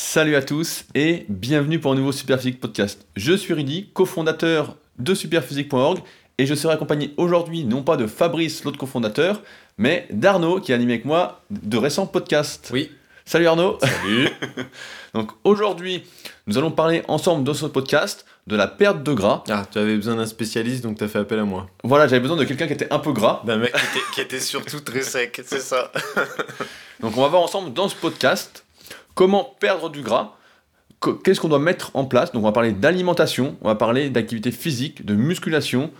Salut à tous et bienvenue pour un nouveau Superphysique podcast. Je suis Rudy, cofondateur de superphysique.org et je serai accompagné aujourd'hui non pas de Fabrice, l'autre cofondateur, mais d'Arnaud qui a animé avec moi de récents podcasts. Oui. Salut Arnaud. Salut. Donc aujourd'hui, nous allons parler ensemble dans ce podcast de la perte de gras. Ah, tu avais besoin d'un spécialiste donc tu as fait appel à moi. Voilà, j'avais besoin de quelqu'un qui était un peu gras. D'un mec qui était, qui était surtout très sec, c'est ça. Donc on va voir ensemble dans ce podcast comment perdre du gras, qu'est-ce qu'on doit mettre en place? Donc on va parler d'alimentation, on va parler d'activité physique, de musculation,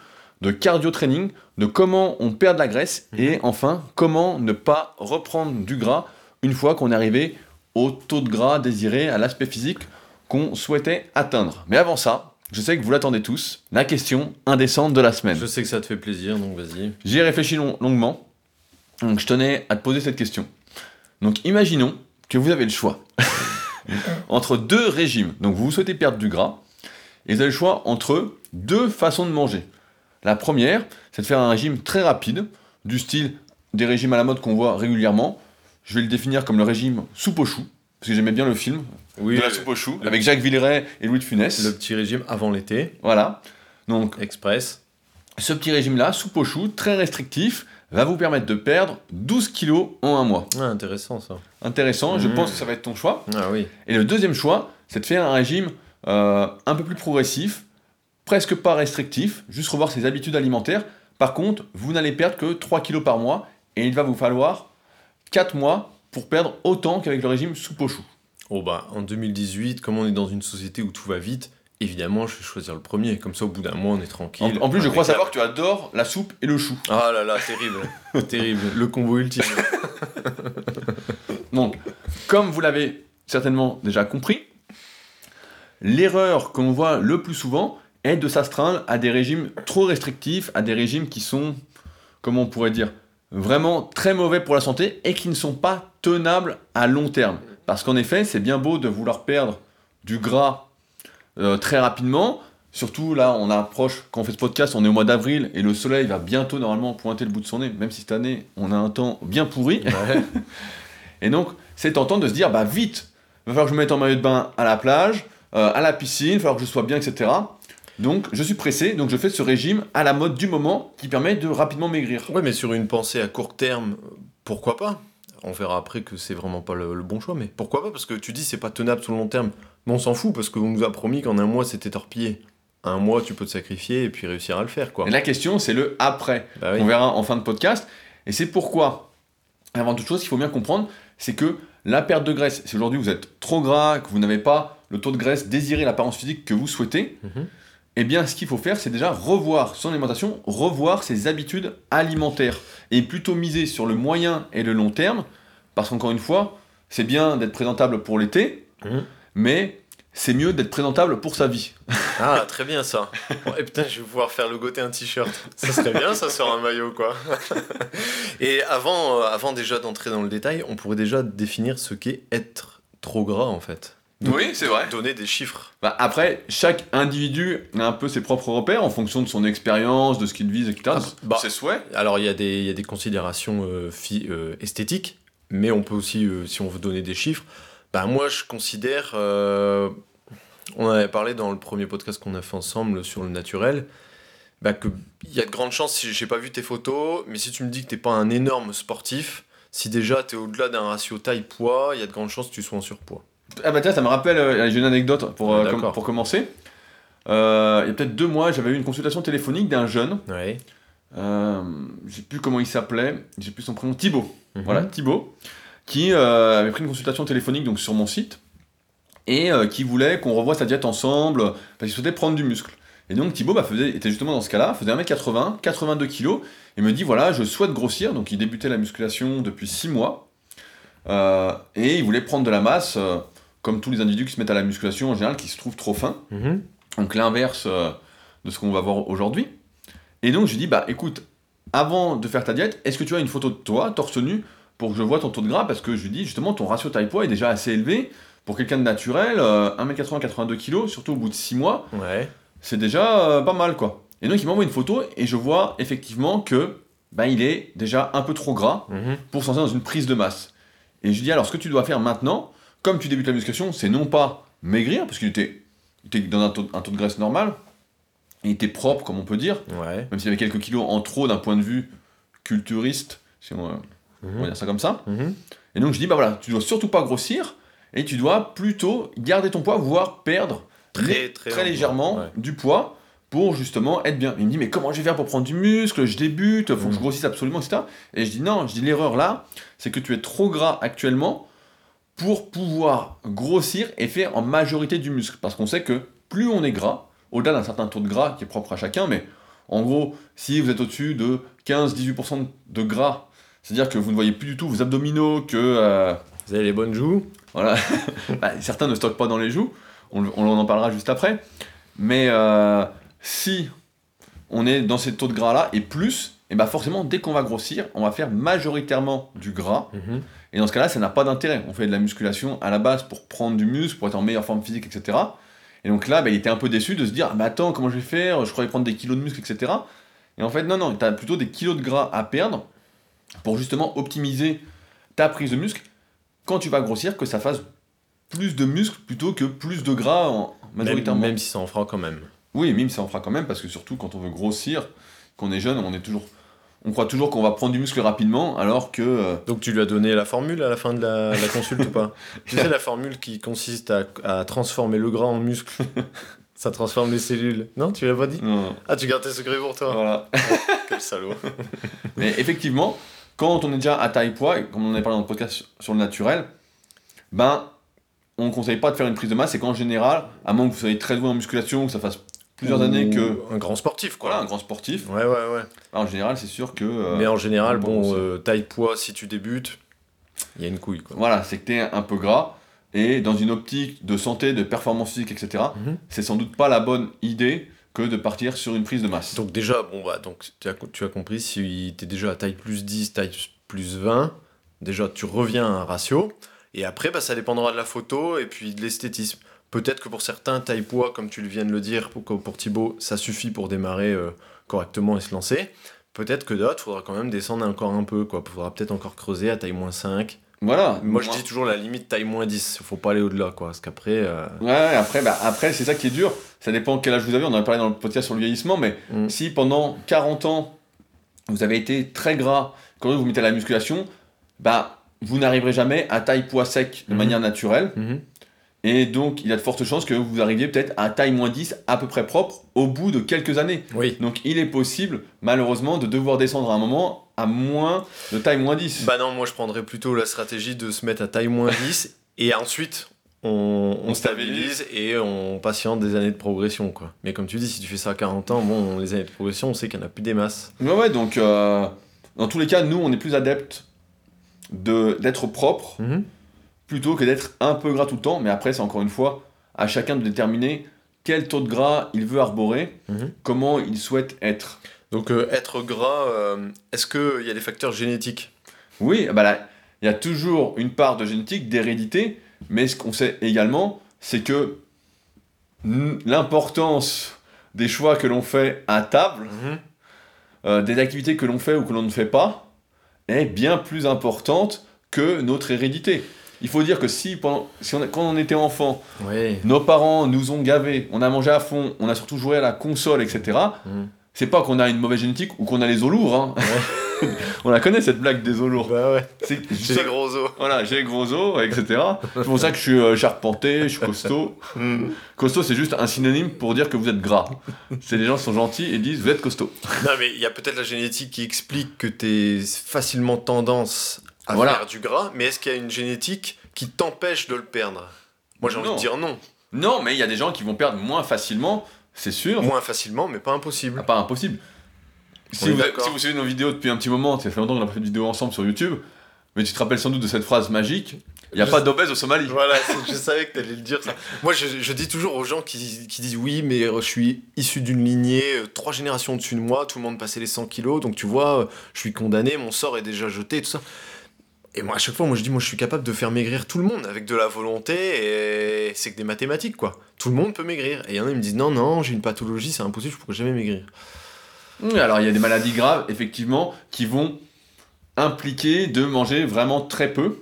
de cardio training, de comment on perd de la graisse et enfin comment ne pas reprendre du gras une fois qu'on est arrivé au taux de gras désiré, à l'aspect physique qu'on souhaitait atteindre. Mais avant ça, je sais que vous l'attendez tous, la question indécente de la semaine. Je sais que ça te fait plaisir donc vas-y. J'y ai réfléchi long- longuement. Donc je tenais à te poser cette question. Donc imaginons que vous avez le choix entre deux régimes. Donc vous souhaitez perdre du gras et vous avez le choix entre deux façons de manger. La première, c'est de faire un régime très rapide, du style des régimes à la mode qu'on voit régulièrement. Je vais le définir comme le régime soupe aux choux, parce que j'aimais bien le film Oui, de la soupe aux choux, avec Jacques Villeray et Louis de Funès. le petit régime avant l'été, Voilà. Donc express. ce petit régime-là, soupe aux choux, très restrictif, va vous permettre de perdre 12 kilos en un mois. Ah, intéressant ça. Intéressant, je Mhm. pense que ça va être ton choix. Ah oui. Et le deuxième choix, c'est de faire un régime euh, un peu plus progressif, presque pas restrictif, juste revoir ses habitudes alimentaires. Par contre, vous n'allez perdre que 3 kilos par mois et il va vous falloir 4 mois pour perdre autant qu'avec le régime choux. Oh bah en 2018, comme on est dans une société où tout va vite, évidemment je vais choisir le premier. Comme ça au bout d'un mois on est tranquille. En, en plus, je crois savoir que tu adores la soupe et le chou. Ah là là, terrible. terrible. Le combo ultime. Donc, comme vous l'avez certainement déjà compris, l'erreur qu'on voit le plus souvent est de s'astreindre à des régimes trop restrictifs, à des régimes qui sont, comment on pourrait dire, vraiment très mauvais pour la santé et qui ne sont pas tenables à long terme. Parce qu'en effet, c'est bien beau de vouloir perdre du gras euh, très rapidement. Surtout là, on approche, quand on fait ce podcast, on est au mois d'avril et le soleil va bientôt normalement pointer le bout de son nez, même si cette année on a un temps bien pourri. Ouais. Et donc, c'est tentant de se dire, bah vite, il va falloir que je me mette en maillot de bain à la plage, euh, à la piscine, il va falloir que je sois bien, etc. Donc, je suis pressé, donc je fais ce régime à la mode du moment qui permet de rapidement maigrir. Ouais, mais sur une pensée à court terme, pourquoi pas? On verra après que c'est vraiment pas le, le bon choix, mais pourquoi pas? Parce que tu dis c'est pas tenable sur le long terme. Mais on s'en fout parce qu'on nous a promis qu'en un mois c'était torpillé. Un mois tu peux te sacrifier et puis réussir à le faire quoi. Et la question, c'est le après. Bah oui. On verra en fin de podcast. Et c'est pourquoi, avant toute chose, il faut bien comprendre, c'est que la perte de graisse, si aujourd'hui vous êtes trop gras, que vous n'avez pas le taux de graisse désiré, l'apparence physique que vous souhaitez, Mhm. eh bien, ce qu'il faut faire, c'est déjà revoir son alimentation, revoir ses habitudes alimentaires, et plutôt miser sur le moyen et le long terme, parce qu'encore une fois, c'est bien d'être présentable pour l'été, Mhm. Mais c'est mieux d'être présentable pour sa vie. Ah, très bien ça. Et putain, je vais pouvoir faire logoter un t-shirt. Ça serait bien ça sur un maillot quoi. et avant, euh, avant déjà d'entrer dans le détail, on pourrait déjà définir ce qu'est être trop gras en fait. Oui, c'est vrai. Donner des chiffres. Bah, après, chaque individu a un peu ses propres repères en fonction de son expérience, de ce qu'il vise, etc. Ah, bah. ses souhaits. Alors, il y, a des- y a des considérations euh, euh, esthétiques, mais on peut aussi, si on veut donner des chiffres, bah, moi, je considère. euh, on en avait parlé dans le premier podcast qu'on a fait ensemble sur le naturel. Bah, qu'il y a de grandes chances, si j'ai pas vu tes photos, mais si tu me dis que t'es pas un énorme sportif, si déjà t'es au-delà d'un ratio taille-poids, il y a de grandes chances que tu sois en surpoids. Ah bah tiens, ça me rappelle, euh, j'ai une anecdote pour, Ah, euh, com- d'accord. pour commencer. Euh, il y a peut-être deux mois, j'avais eu une consultation téléphonique d'un jeune, Ouais. euh, je sais plus comment il s'appelait, j'ai plus son prénom, Thibaut. Mhm. Voilà, Thibaut, qui euh, avait pris une consultation téléphonique donc sur mon site et euh, qui voulait qu'on revoie sa diète ensemble parce qu'il souhaitait prendre du muscle. Et donc Thibaut bah, faisait, était justement dans ce cas-là, faisait 1m80, 82 kg, et me dit voilà, je souhaite grossir, donc il débutait la musculation depuis 6 mois, euh, et il voulait prendre de la masse, comme tous les individus qui se mettent à la musculation en général, qui se trouvent trop fins. Mhm. Donc l'inverse de ce qu'on va voir aujourd'hui. Et donc je lui dis, bah écoute, avant de faire ta diète, est-ce que tu as une photo de toi, torse nu, pour que je vois ton taux de gras Parce que je lui dis, justement, ton ratio taille-poids est déjà assez élevé. Pour quelqu'un de naturel, euh, 1m80, 82 kg, surtout au bout de 6 mois, Ouais. c'est déjà euh, pas mal quoi. Et donc il m'envoie une photo et je vois effectivement que bah, il est déjà un peu trop gras Mhm. pour s'en sortir dans une prise de masse. Et je lui dis alors ce que tu dois faire maintenant, comme tu débutes la musculation, c'est non pas maigrir, parce qu'il était, était dans un taux, un taux de graisse normal, il était propre, comme on peut dire, Ouais. même s'il avait quelques kilos en trop d'un point de vue culturiste, si on, on va Mhm. dire ça comme ça. Mhm. Et donc je dis, bah voilà, tu dois surtout pas grossir, et tu dois plutôt garder ton poids, voire perdre Très, très légèrement ouais. du poids pour justement être bien. Il me dit, mais comment je vais faire pour prendre du muscle? Je débute, faut que je Mhm. grossisse absolument, etc. Et je dis, non, je dis, l'erreur là, c'est que tu es trop gras actuellement pour pouvoir grossir et faire en majorité du muscle. Parce qu'on sait que plus on est gras, au-delà d'un certain taux de gras qui est propre à chacun, mais en gros, si vous êtes au-dessus de 15-18% de gras, c'est-à-dire que vous ne voyez plus du tout vos abdominaux, que euh, Vous avez les bonnes joues voilà. Bah, certains ne stockent pas dans les joues, on, on en parlera juste après. Mais euh, si on est dans ces taux de gras là et plus, et bah forcément, dès qu'on va grossir, on va faire majoritairement du gras. Mhm. Et dans ce cas-là, ça n'a pas d'intérêt. On fait de la musculation à la base pour prendre du muscle, pour être en meilleure forme physique, etc. Et donc là, bah, il était un peu déçu de se dire, ah, mais attends, comment je vais faire? Je croyais prendre des kilos de muscle, etc. Et en fait, non, non, tu as plutôt des kilos de gras à perdre pour justement optimiser ta prise de muscle quand tu vas grossir, que ça fasse plus de muscle plutôt que plus de gras en, même, majoritairement. même si ça en fera quand même. Oui, même ça en fera quand même, parce que surtout quand on veut grossir, qu'on est jeune, on est toujours... On croit toujours qu'on va prendre du muscle rapidement, alors que... euh, Donc tu lui as donné la formule à la fin de la, la consulte ou pas? Tu sais la formule qui consiste à, à transformer le gras en muscle Ça transforme les cellules. Non, tu l'as pas dit? Non, Ah, tu gardes tes secrets pour toi voilà. Quel salaud. Mais effectivement, quand on est déjà à taille poids, et comme on en a parlé dans le podcast sur le naturel, ben, on ne conseille pas de faire une prise de masse, et qu'en général, à moins que vous soyez très doué en musculation, que ça fasse plusieurs Ou années que... Un grand sportif, quoi. Voilà, un grand sportif, Ouais, ouais, ouais. en général, c'est sûr que... euh, Mais en général, bon, euh, taille poids, si tu débutes, il y a une couille, quoi. Voilà, c'est que tu es un peu gras, et dans une optique de santé, de performance physique, etc., Mhm. c'est sans doute pas la bonne idée que de partir sur une prise de masse. Donc déjà, bon bah donc tu as, compris, si tu es déjà à taille plus 10, taille plus 20, déjà tu reviens à un ratio, et après bah, ça dépendra de la photo et puis de l'esthétisme. Peut-être que pour certains, taille poids, comme tu viens de le dire, pour, pour Thibaut, ça suffit pour démarrer euh, correctement et se lancer. Peut-être que d'autres, faudra quand même descendre encore un peu, quoi. Faudra peut-être encore creuser à taille moins 5. Voilà. Moi je dis toujours la limite taille moins 10, faut pas aller au-delà, quoi. Parce qu'après... euh, Ouais, après, bah, après c'est ça qui est dur. Ça dépend quel âge vous avez. On en a parlé dans le podcast sur le vieillissement, mais Mm. si pendant 40 ans, vous avez été très gras, quand vous vous mettez à la musculation, bah, vous n'arriverez jamais à taille poids sec de Mhm. manière naturelle. mhm. Et donc, il y a de fortes chances que vous arriviez peut-être à taille moins 10 à peu près propre au bout de quelques années. Oui. Donc, il est possible, malheureusement, de devoir descendre à un moment à moins de taille moins 10. Bah non, moi je prendrais plutôt la stratégie de se mettre à taille moins 10 et ensuite on, on On stabilise et on patiente des années de progression quoi. Mais comme tu dis, si tu fais ça à 40 ans, bon, les années de progression, on sait qu'il n'y en a plus des masses. Ouais, ouais, donc, euh, dans tous les cas, nous, on est plus adeptes de- d'être propre plutôt que d'être un peu gras tout le temps. Mais après, c'est encore une fois à chacun de déterminer quel taux de gras il veut arborer, Mhm. comment il souhaite être. Donc euh, être gras, euh, est-ce qu'il y a des facteurs génétiques? Oui, bah là, il y a toujours une part de génétique, d'hérédité, mais ce qu'on sait également, c'est que l'importance des choix que l'on fait à table, euh, des activités que l'on fait ou que l'on ne fait pas, est bien plus importante que notre hérédité. Il faut dire que si, pendant, si on a- quand on était enfant, Oui. nos parents nous ont gavés, on a mangé à fond, on a surtout joué à la console, etc. Mhm. C'est pas qu'on a une mauvaise génétique ou qu'on a les os lourds. hein. on la connaît cette blague des os lourds. Bah ouais. J'ai gros os. Voilà, j'ai les gros os, etc. C'est pour ça que je suis euh, charpenté, je suis costaud. Costaud, c'est juste un synonyme pour dire que vous êtes gras. C'est les gens qui sont gentils et disent vous êtes costaud. Non mais il y a peut-être la génétique qui explique que tu facilement tendance à Voilà. faire du gras, mais est-ce qu'il y a une génétique qui t'empêche de le perdre? Moi j'ai envie de dire non. Non, mais il y a des gens qui vont perdre moins facilement, c'est sûr. Moins facilement, mais pas impossible. Ah, pas impossible. Si vous, d'accord. si vous suivez nos vidéos depuis un petit moment, ça fait longtemps qu'on a pas fait de vidéo ensemble sur YouTube, mais tu te rappelles sans doute de cette phrase magique il n'y a Je pas d'obèse au Somalie. Voilà, je savais que tu allais le dire ça. Moi, je, je dis toujours aux gens qui, qui disent oui, mais euh, je suis issu d'une lignée, euh, trois générations au-dessus de moi, tout le monde passait les 100 kilos, donc tu vois, euh, je suis condamné, mon sort est déjà jeté, tout ça. Et moi, à chaque fois, moi, je dis, moi, je suis capable de faire maigrir tout le monde avec de la volonté, et c'est que des mathématiques, quoi. Tout le monde peut maigrir. Et il y en a, ils me disent, non, non, j'ai une pathologie, c'est impossible, je pourrais jamais maigrir. Oui, alors il y a des maladies graves, effectivement, qui vont impliquer de manger vraiment très peu.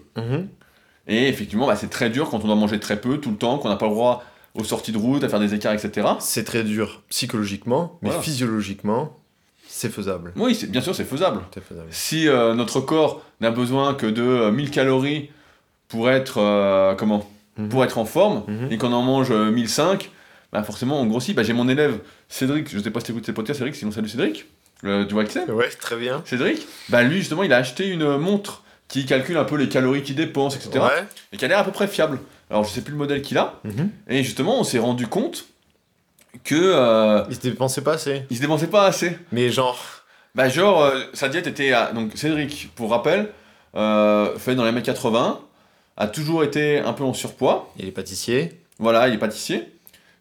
Et effectivement, bah, c'est très dur quand on doit manger très peu tout le temps, qu'on n'a pas le droit aux sorties de route, à faire des écarts, etc. C'est très dur psychologiquement, mais Voilà. physiologiquement, c'est faisable. Oui, c'est- bien sûr, c'est faisable. Si euh, notre corps n'a besoin que de euh, 1000 calories pour être, euh, comment? Mhm. pour être en forme, Mhm. et qu'on en mange euh, 1005, bah forcément on grossit. Bah, J'ai mon élève Cédric, je sais pas si tu écoutes ses podcasts, Cédric, sinon salut Cédric, euh, du Waxem. Ouais, très bien. Cédric, bah lui justement il a acheté une montre qui calcule un peu les calories qu'il dépense, etc. Ouais. Et qui a l'air à peu près fiable. Alors je sais plus le modèle qu'il a, Mhm. et justement on s'est rendu compte que euh, Il se dépensait pas assez. il se dépensait pas assez. Mais genre, Bah genre euh, sa diète était à... donc Cédric pour rappel euh, fait dans les mètres 80 a toujours été un peu en surpoids. il est pâtissier. Voilà, il est pâtissier.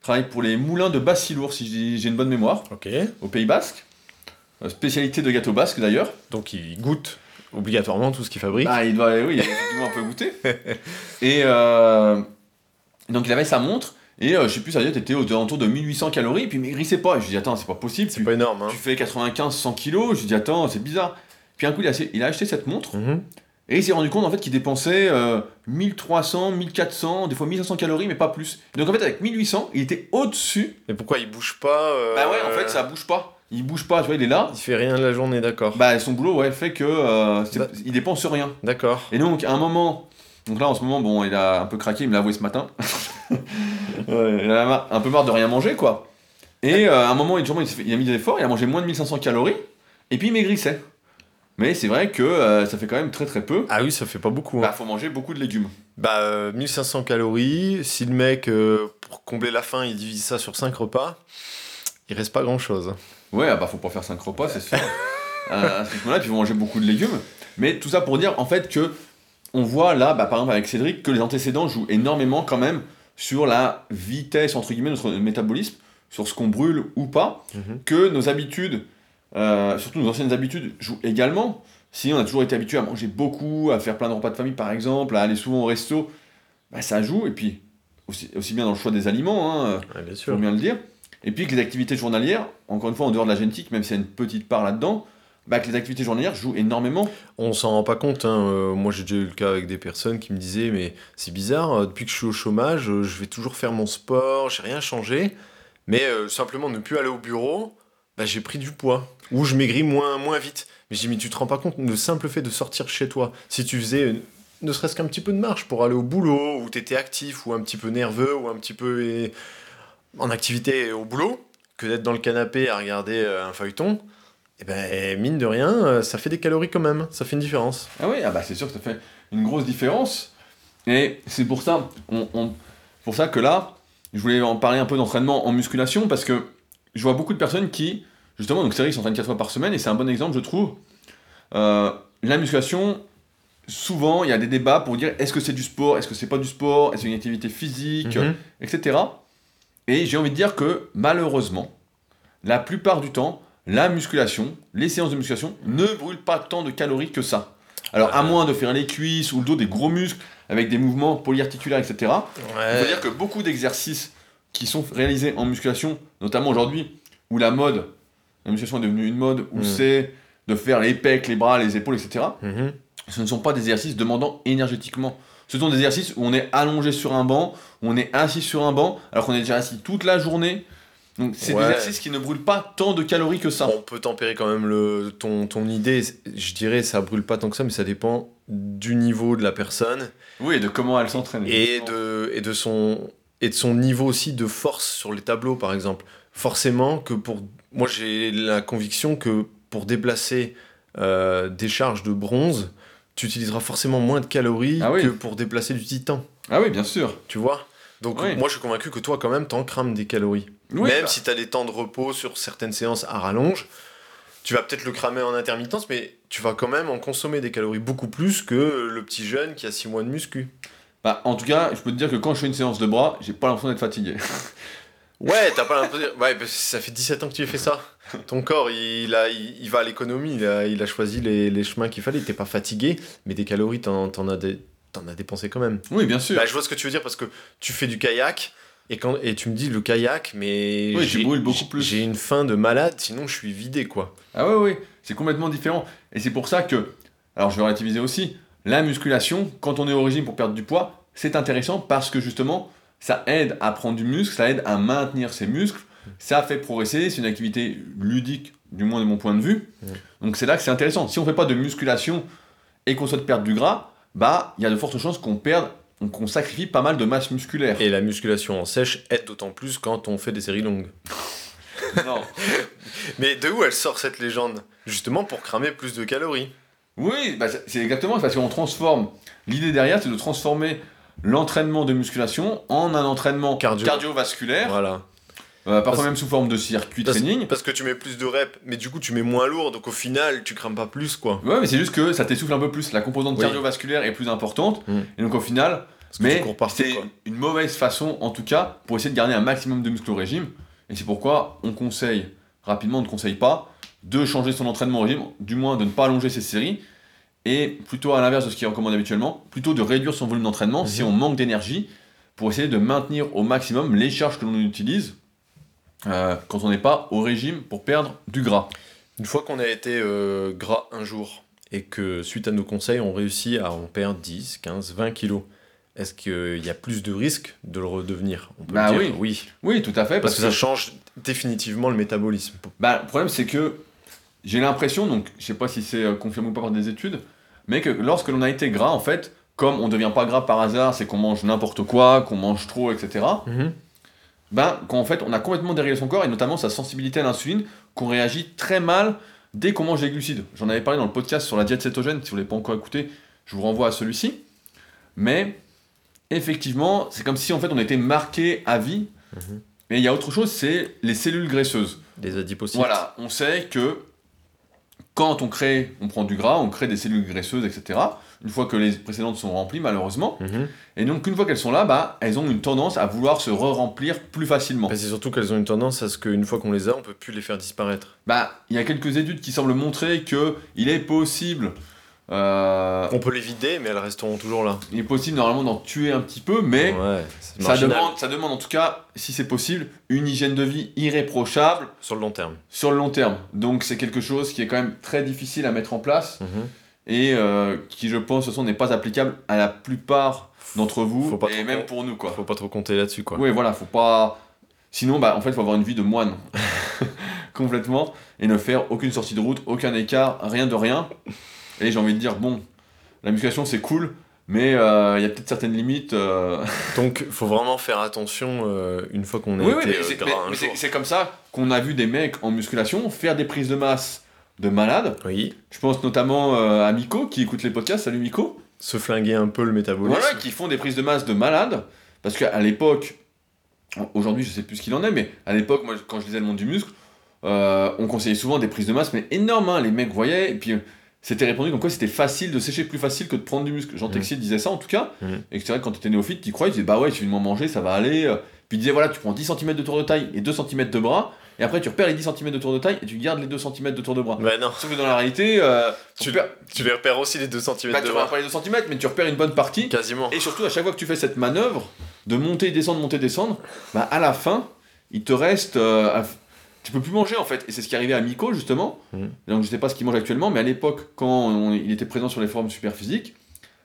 Travaille pour les moulins de Bassilour si j'ai- une bonne mémoire Ok. au Pays Basque. Euh, Spécialité de gâteau basque d'ailleurs. Donc il goûte obligatoirement tout ce qu'il fabrique. Bah, il doit, oui, il a un peu goûté. Et euh, donc il avait sa montre, et euh, je sais plus, sa diète était aux alentours de 1800 calories, puis il maigrissait pas. Et je lui dis, attends, c'est pas possible, c'est tu, pas énorme, hein. tu fais 95-100 kilos. Je lui dis, attends, c'est bizarre. Puis un coup, il a, il a acheté cette montre, Mhm. et il s'est rendu compte en fait qu'il dépensait euh, 1300, 1400, des fois 1500 calories, mais pas plus. Donc en fait, avec 1800, il était au-dessus. Mais pourquoi il bouge pas euh, Bah ouais, en fait, ça bouge pas. Il bouge pas, tu vois, il est là. Il fait rien de la journée, d'accord. Bah, son boulot, ouais, fait que euh, Bah- il dépense rien. D'accord. Et donc, à un moment, donc là en ce moment, bon, il a un peu craqué, il me l'a avoué ce matin. Ouais, il a un peu marre de rien manger, quoi. Et euh, à un moment, il, il, a mis des efforts, il a mangé moins de 1500 calories, et puis il maigrissait. Mais c'est vrai que euh, ça fait quand même très très peu. Ah oui, ça fait pas beaucoup. hein. Bah, faut manger beaucoup de légumes. Bah, euh, 1500 calories. Si le mec, euh, pour combler la faim, il divise ça sur 5 repas, il reste pas grand chose. Ouais, ah bah faut pas faire 5 repas, c'est sûr. Euh, à ce rythme-là, puis il faut manger beaucoup de légumes. Mais tout ça pour dire en fait que on voit là, bah, par exemple avec Cédric, que les antécédents jouent énormément quand même sur la vitesse entre guillemets de notre métabolisme, sur ce qu'on brûle ou pas, Mhm. que nos habitudes, euh, surtout nos anciennes habitudes, jouent également. Si on a toujours été habitué à manger beaucoup, à faire plein de repas de famille par exemple, à aller souvent au resto, bah, ça joue. Et puis aussi, aussi bien dans le choix des aliments. Hein, Ouais, bien faut sûr. bien le dire. Et puis que les activités journalières, encore une fois en dehors de la génétique, même s'il y a une petite part là-dedans, bah, que les activités journalières jouent énormément. On s'en rend pas compte. Hein. euh, moi, j'ai déjà eu le cas avec des personnes qui me disaient Mais c'est bizarre, euh, depuis que je suis au chômage, euh, je vais toujours faire mon sport, j'ai rien changé. Mais simplement ne plus aller au bureau, bah, j'ai pris du poids. Ou je maigris moins, moins vite. Mais j'ai dit Mais tu te rends pas compte, le simple fait de sortir chez toi, si tu faisais ne serait-ce qu'un petit peu de marche pour aller au boulot, ou tu actif, ou un petit peu nerveux, ou un petit peu en activité au boulot, que d'être dans le canapé à regarder un feuilleton. Et ben, mine de rien, euh, ça fait des calories quand même, ça fait une différence. Ah oui, ah bah c'est sûr que ça fait une grosse différence. Et c'est pour ça, on, on- pour ça que là, je voulais en parler un peu d'entraînement en musculation parce que je vois beaucoup de personnes qui, justement, donc Cédric s'entraîne 4 fois par semaine et c'est un bon exemple, je trouve. Euh, la musculation, souvent, il y a des débats pour dire est-ce que c'est du sport, est-ce que c'est pas du sport, est-ce c'est une activité physique, Mhm. etc. Et j'ai envie de dire que malheureusement, la plupart du temps, la musculation, les séances de musculation ne brûlent pas tant de calories que ça. Alors, à moins de faire les cuisses ou le dos, des gros muscles avec des mouvements polyarticulaires, etc. Ouais. faut dire que beaucoup d'exercices qui sont réalisés en musculation, notamment aujourd'hui, où la mode, la musculation est devenue une mode, où Mm. c'est de faire les pecs, les bras, les épaules, etc. Mhm. Ce ne sont pas des exercices demandant énergétiquement. Ce sont des exercices où on est allongé sur un banc, où on est assis sur un banc, alors qu'on est déjà assis toute la journée. Donc c'est des Ouais. exercices qui ne brûlent pas tant de calories que ça. On peut tempérer quand même le, ton, ton idée. Je dirais ça brûle pas tant que ça, mais ça dépend du niveau de la personne Oui, et de comment elle s'entraîne. et de, et, de son, et de son niveau aussi de force sur les tableaux, par exemple. Forcément que pour... Moi, j'ai la conviction que pour déplacer euh, des charges de bronze, tu utiliseras forcément moins de calories Ah oui. que pour déplacer du titan. Ah oui, bien sûr. Tu vois? Donc Oui. moi, je suis convaincu que toi, quand même, t'en crames des calories. Oui, Même bah, si tu as des temps de repos sur certaines séances à rallonge, tu vas peut-être le cramer en intermittence, mais tu vas quand même en consommer des calories beaucoup plus que le petit jeune qui a 6 mois de muscu. bah, en tout cas, je peux te dire que quand je fais une séance de bras, j'ai pas l'impression d'être fatigué. Ouais, t'as pas l'impression. Ouais, que ça fait 17 ans que tu fais ça. Ton corps, il, a, il, il va à l'économie, il a, il a choisi les, les chemins qu'il fallait. T'es pas fatigué, mais des calories, t'en, t'en as, t'en as dépensé quand même. oui, bien sûr. Bah, je vois ce que tu veux dire parce que tu fais du kayak. Et, quand, et tu me dis le kayak, mais Oui, j'ai- beaucoup plus. J'ai une faim de malade, sinon je suis vidé quoi. Ah ouais, ouais, c'est complètement différent. Et c'est pour ça que, alors je vais relativiser aussi, la musculation, quand on est au régime pour perdre du poids, c'est intéressant parce que justement, ça aide à prendre du muscle, ça aide à maintenir ses muscles, ça fait progresser, c'est une activité ludique, du moins de mon point de vue. Donc c'est là que c'est intéressant. Si on fait pas de musculation et qu'on souhaite perdre du gras, bah il y a de fortes chances qu'on perde, qu'on sacrifie pas mal de masse musculaire. Et la musculation en sèche aide d'autant plus quand on fait des séries longues. non. Mais de où elle sort cette légende? Justement pour cramer plus de calories. Oui, bah, c'est- c'est exactement parce qu'on transforme. L'idée derrière, c'est de transformer l'entraînement de musculation en un entraînement Cardio. cardiovasculaire, Voilà. Euh, parfois Parce- même sous forme de circuit Parce, training. parce que tu mets plus de reps, mais du coup tu mets moins lourd, donc au final tu crames pas plus quoi. Ouais, mais c'est juste que ça t'essouffle un peu plus. La composante Oui. cardiovasculaire est plus importante. Mm. Et donc au final, mais c'est une mauvaise façon, en tout cas, pour essayer de garder un maximum de muscles au régime. Et c'est pourquoi on conseille, rapidement, on ne conseille pas de changer son entraînement au régime, du moins de ne pas allonger ses séries, et plutôt à l'inverse de ce qui est recommandé habituellement, plutôt de réduire son volume d'entraînement Mhm. si on manque d'énergie, pour essayer de maintenir au maximum les charges que l'on utilise euh, quand on n'est pas au régime pour perdre du gras. Une fois qu'on a été euh, gras un jour et que suite à nos conseils on réussit à en perdre 10, 15, 20 kilos, est-ce qu'il y a plus de risques de le redevenir? On peut Bah dire oui. oui. Oui, tout à fait. Parce que ça change définitivement le métabolisme. Bah, le problème, c'est que j'ai l'impression, donc je sais pas si c'est euh, confirmé ou pas par des études, mais que lorsque l'on a été gras, en fait, comme on devient pas gras par hasard, c'est qu'on mange n'importe quoi, qu'on mange trop, etc. Ben, qu'en fait, on a complètement dérégulé son corps et notamment sa sensibilité à l'insuline, qu'on réagit très mal dès qu'on mange des glucides. J'en avais parlé dans le podcast sur la diète cétogène, si vous ne l'avez pas encore écouté, je vous renvoie à celui-ci. Mais effectivement, c'est comme si en fait on était marqué à vie. Mhm. Mais il y a autre chose, c'est les cellules graisseuses. Les adipocytes. Voilà, on sait que quand on crée, on prend du gras, on crée des cellules graisseuses, etc. Une fois que les précédentes sont remplies, malheureusement. Mhm. Et donc, une fois qu'elles sont là, bah, elles ont une tendance à vouloir se re-remplir plus facilement. Bah, c'est surtout qu'elles ont une tendance à ce qu'une fois qu'on les a, on peut plus les faire disparaître. Bah, il y a quelques études qui semblent montrer que il est possible, euh, On peut les vider, mais elles resteront toujours là. il est possible normalement d'en tuer un petit peu, mais ouais, ça demande, ça demande en tout cas, si c'est possible, une hygiène de vie irréprochable sur le long terme. sur le long terme. Donc, c'est quelque chose qui est quand même très difficile à mettre en place. Mhm. et euh, qui je pense de toute façon n'est pas applicable à la plupart d'entre vous Faut pas et même pour nous quoi. Faut pas trop compter là-dessus quoi. Oui voilà, faut pas sinon bah en fait faut avoir une vie de moine complètement et ne faire aucune sortie de route, aucun écart, rien de rien. Et j'ai envie de dire bon, la musculation c'est cool mais euh, il y a peut-être certaines limites euh, Donc faut vraiment faire attention euh, une fois qu'on a Oui, oui, mais euh, c'est- comme ça qu'on a vu des mecs en musculation faire des prises de masse de malades. Oui, Je pense notamment à Miko qui écoute les podcasts. Salut Miko. se flinguer un peu le métabolisme. Voilà, qui font des prises de masse de malades. Parce qu'à l'époque, aujourd'hui je sais plus ce qu'il en est, mais à l'époque, moi quand je lisais le monde du muscle, on conseillait souvent des prises de masse, mais énormes. hein. Les mecs voyaient, et puis c'était répondu comme quoi c'était facile de sécher, plus facile que de prendre du muscle. Jean Mhm. Texier disait ça en tout cas. Mhm. Et que c'est vrai que quand tu étais néophyte, tu croyais, tu disais bah ouais, il suffit de m'en manger, ça va aller. Puis il disait voilà, tu prends 10 cm de tour de taille et 2 cm de bras, et après tu repères les 10 cm de tour de taille et tu gardes les 2 cm de tour de bras. Bah non, Sauf que dans la réalité, euh, Tu- tu, repères, tu les repères aussi les 2 cm bah, de tu bras. repères pas les 2 cm, mais tu repères une bonne partie. Quasiment. Et surtout, à chaque fois que tu fais cette manœuvre de monter, descendre, monter, descendre, bah à la fin, il te reste. euh, à- tu peux plus manger en fait. Et c'est ce qui est arrivé à Miko justement. Mhm. Donc je sais pas ce qu'il mange actuellement, mais à l'époque, quand on- il était présent sur les forums super physiques,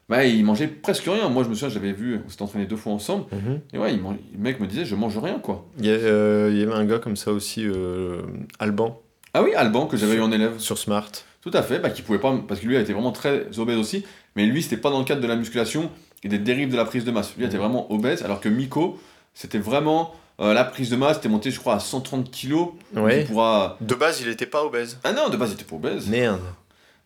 bah il mangeait presque rien. Moi je me souviens, j'avais vu, on s'était entraîné deux fois ensemble. Mhm. Et ouais, il le mec me disait, je mange rien quoi. Il y, a, euh, il y avait un gars comme ça aussi, euh, Alban, Ah oui, Alban, que j'avais eu en élève. sur Smart. Tout à fait, bah, qui pouvait pas, parce que lui, il était vraiment très obèse aussi, mais lui, c'était pas dans le cadre de la musculation et des dérives de la prise de masse. Lui, il était Mhm. vraiment obèse, alors que Miko, c'était vraiment euh, la prise de masse, était monté, je crois, à 130 kilos. Ouais. pourra... De base, il était pas obèse. Ah non, de base, il était pas obèse. Merde.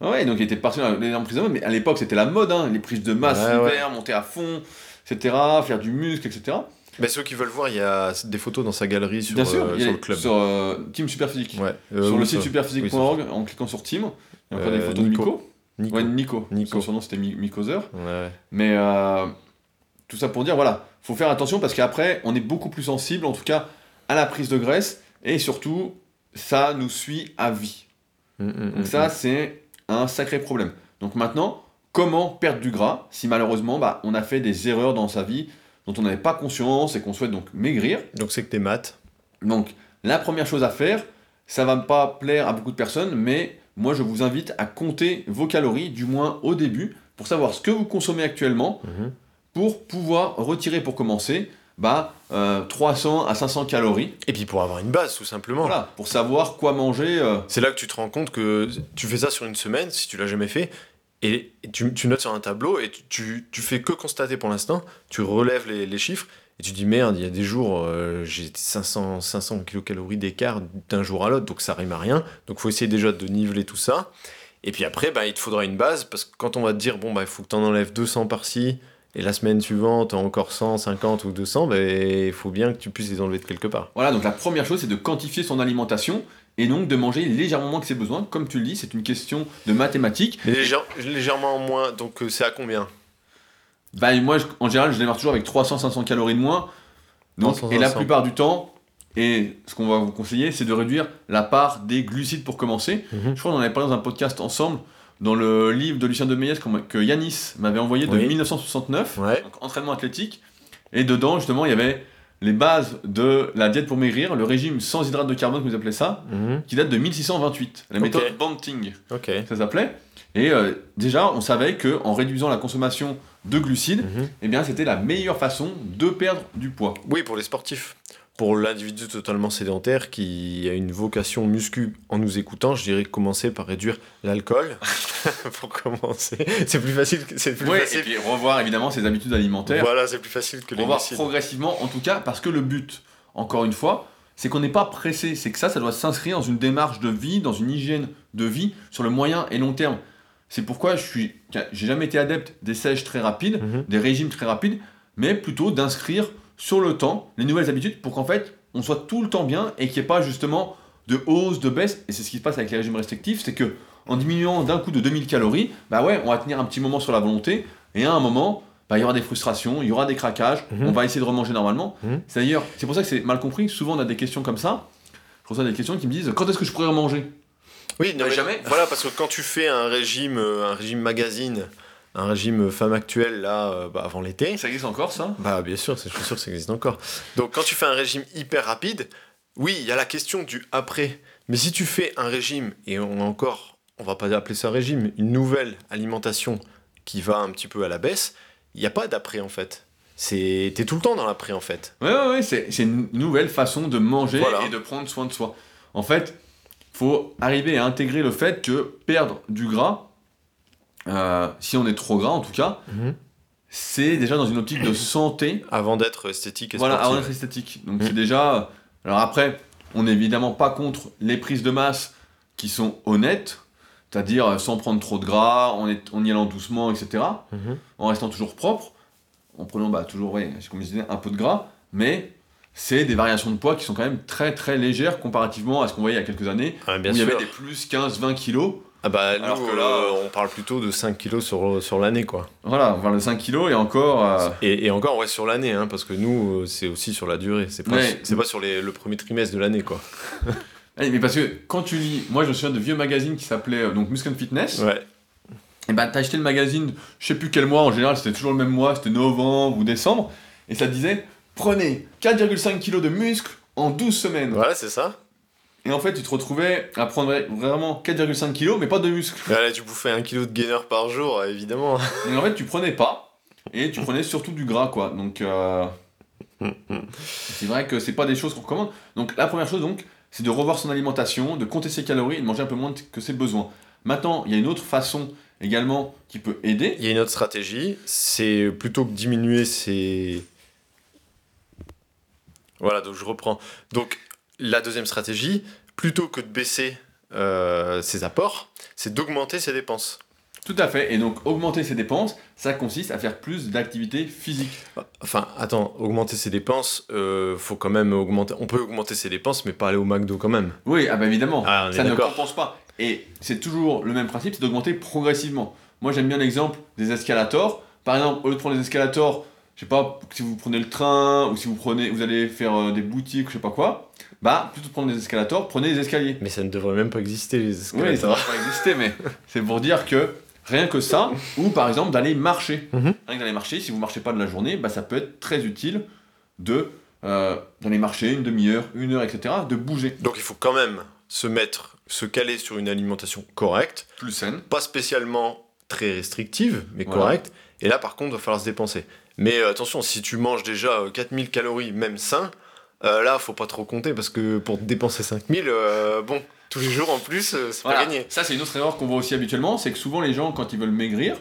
Ah Ouais, donc il était parti dans l'énorme prise de masse, mais à l'époque, c'était la mode, hein, les prises de masse Ouais, l'hiver, monter à fond, etc., faire du muscle, etc. Bah, ceux qui veulent voir, il y a des photos dans sa galerie sur, Bien sûr, euh, il y a sur le club. sur euh, Team Superphysique. Ouais. Euh, sur oui, le site superphysique.org, en cliquant sur Team, il y a encore des photos de Nico. Nico. Ouais, Nico. Nico. Son surnom, c'était Mi- Mikozer. Ouais. Mais euh, tout ça pour dire, voilà, faut faire attention parce qu'après, on est beaucoup plus sensible, en tout cas, à la prise de graisse, et surtout, ça nous suit à vie. Mm, mm, Donc mm, ça, c'est un sacré problème. Donc maintenant, comment perdre du gras si malheureusement, bah, on a fait des erreurs dans sa vie dont on n'avait pas conscience et qu'on souhaite donc maigrir? Donc c'est que t'es maths. Donc, la première chose à faire, ça va pas plaire à beaucoup de personnes, mais moi je vous invite à compter vos calories, du moins au début, pour savoir ce que vous consommez actuellement. Pour pouvoir retirer pour commencer bah, euh, 300 à 500 calories. Et puis pour avoir une base, tout simplement. Voilà, pour savoir quoi manger. euh, C'est là que tu te rends compte que tu fais ça sur une semaine, si tu l'as jamais fait, et tu, tu notes sur un tableau, et tu, tu, tu fais que constater pour l'instant, tu relèves les, les chiffres, et tu dis merde, il y a des jours, euh, j'ai 500, 500 kilocalories d'écart d'un jour à l'autre, donc ça rime à rien. Donc faut essayer déjà de niveler tout ça. Et puis après, bah, il te faudra une base, parce que quand on va te dire, bon, bah, il faut que tu en enlèves 200 par-ci, et la semaine suivante, encore 150 ou 200, bah, il faut bien que tu puisses les enlever de quelque part. Voilà, donc la première chose, c'est de quantifier son alimentation et donc de manger légèrement moins que ses besoins. Comme tu le dis, c'est une question de mathématiques. Mais légère- légèrement moins, donc euh, c'est à combien? Bah, moi, je- en général, je démarre toujours avec 300-500 calories de moins. Donc, 300, et la 500. plupart du temps, et ce qu'on va vous conseiller, c'est de réduire la part des glucides pour commencer. Mhm. Je crois qu'on en avait parlé dans un podcast ensemble, dans le livre de Lucien de m'a- que Yanis m'avait envoyé de Oui. 1969, Ouais. donc entraînement athlétique. Et dedans, justement, il y avait les bases de la diète pour maigrir, le régime sans hydrate de carbone, que vous appelez ça, Mhm. qui date de 1628, la méthode Banting, Ok. ça s'appelait. Et euh, déjà, on savait que en réduisant la consommation de glucides, Mhm. eh bien, c'était la meilleure façon de perdre du poids. Oui, pour les sportifs. Pour l'individu totalement sédentaire qui a une vocation muscu en nous écoutant, je dirais commencer par réduire l'alcool. pour commencer. C'est plus facile. que- C'est plus Ouais, et puis revoir évidemment ses habitudes alimentaires. Voilà, c'est plus facile que les revoir progressivement, en tout cas, parce que le but, encore une fois, c'est qu'on n'est pas pressé. C'est que ça, ça doit s'inscrire dans une démarche de vie, dans une hygiène de vie sur le moyen et long terme. C'est pourquoi je suis, j'ai jamais été adepte des sèches très rapides, Mhm. des régimes très rapides, mais plutôt d'inscrire sur le temps les nouvelles habitudes pour qu'en fait on soit tout le temps bien et qu'il n'y ait pas justement de hausse, de baisse. Et c'est ce qui se passe avec les régimes restrictifs, c'est que en diminuant d'un coup de 2000 calories, bah ouais, on va tenir un petit moment sur la volonté et à un moment, bah, il y aura des frustrations, il y aura des craquages, Mhm. on va essayer de remanger normalement. Mhm. C'est d'ailleurs, c'est pour ça que c'est mal compris. Souvent on a des questions comme ça. Je reçois des questions qui me disent quand est-ce que je pourrais remanger? Oui, non, Mais mais jamais. Voilà, parce que quand tu fais un régime, euh, un régime magazine, un régime femme actuelle là, euh, bah, avant l'été, Ça existe encore ça? Bah bien sûr, c'est- je suis sûr que ça existe encore. Donc quand tu fais un régime hyper rapide, oui, il y a la question du après. Mais si tu fais un régime, et on a encore, on va pas appeler ça régime, une nouvelle alimentation qui va un petit peu à la baisse, il n'y a pas d'après en fait. C'est T'es tout le temps dans l'après en fait. Ouais, ouais, ouais, c'est c'est une nouvelle façon de manger Voilà. et de prendre soin de soi. En fait, faut arriver à intégrer le fait que perdre du gras, euh, si on est trop gras en tout cas, c'est déjà dans une optique de santé, Avant d'être esthétique et voilà, avant d'être esthétique. Donc Mhm. c'est déjà. Alors après, on n'est évidemment pas contre les prises de masse qui sont honnêtes, c'est-à-dire euh, sans prendre trop de gras, en, est- en y allant doucement, etc Mhm. en restant toujours propre, en prenant bah, toujours, ouais, comme je disais, un peu de gras, mais c'est des variations de poids qui sont quand même très très légères comparativement à ce qu'on voyait il y a quelques années, Ah, bien où il y avait des plus 15-20 kilos. Ah bah nous, Alors que là- euh, on parle plutôt de 5 kilos sur, sur l'année quoi. Voilà, enfin le 5 kilos et encore... euh, Et, et encore, ouais, sur l'année, hein, parce que nous, euh, c'est aussi sur la durée. C'est pas, Ouais. c'est pas sur les- le premier trimestre de l'année, quoi. eh, mais parce que quand tu lis, moi je me souviens de vieux magazines qui s'appelaient euh, donc Muscle and Fitness, Ouais. et ben t'as acheté le magazine, je sais plus quel mois, en général c'était toujours le même mois, c'était novembre ou décembre, et ça disait prenez 4,5 kilos de muscles en 12 semaines. Voilà, c'est ça. Et en fait tu te retrouvais à prendre vraiment 4,5 kilos mais pas de muscles. Mais là, tu bouffais un kilo de gainer par jour, euh, évidemment. Donc en fait, tu prenais pas, et tu prenais surtout du gras, quoi. Donc, euh, c'est vrai que c'est pas des choses qu'on recommande. Donc, la première chose, donc, c'est de revoir son alimentation, de compter ses calories et de manger un peu moins que ses besoins. Maintenant, il y a une autre façon également qui peut aider. Il y a une autre stratégie, c'est plutôt que diminuer ses... Voilà, donc je reprends. Donc, la deuxième stratégie, plutôt que de baisser euh, ses apports, c'est d'augmenter ses dépenses. Tout à fait. Et donc, augmenter ses dépenses, ça consiste à faire plus d'activité physique. Enfin, attends, augmenter ses dépenses, euh, faut quand même augmenter. On peut augmenter ses dépenses, mais pas aller au McDo quand même. Oui, ah bah évidemment, Ah, ça ne compense pas. Et c'est toujours le même principe, c'est d'augmenter progressivement. Moi, j'aime bien l'exemple des escalators. Par exemple, au lieu de prendre les escalators, je sais pas, si vous prenez le train ou si vous prenez, vous allez faire euh, des boutiques, je sais pas quoi, bah, plutôt que de prendre des escalators, prenez les escaliers. Mais ça ne devrait même pas exister, les Oui, ça ne escalators. va pas exister, mais c'est pour dire que rien que ça, ou par exemple d'aller marcher. Mhm. Rien que d'aller marcher, si vous marchez pas de la journée, bah, ça peut être très utile de euh, d'aller marcher une demi-heure, une heure, etc., de bouger. Donc il faut quand même se mettre, se caler sur une alimentation correcte, Plus saine. pas spécialement très restrictive, mais Voilà. correcte. Et là, par contre, il va falloir se dépenser. Mais euh, attention, si tu manges déjà euh, 4000 calories, même sain, euh, là, faut pas trop compter parce que pour dépenser 5000, euh, bon, tous les jours en plus, euh, c'est Voilà. pas gagné. Ça, c'est une autre erreur qu'on voit aussi habituellement, c'est que souvent les gens, quand ils veulent maigrir,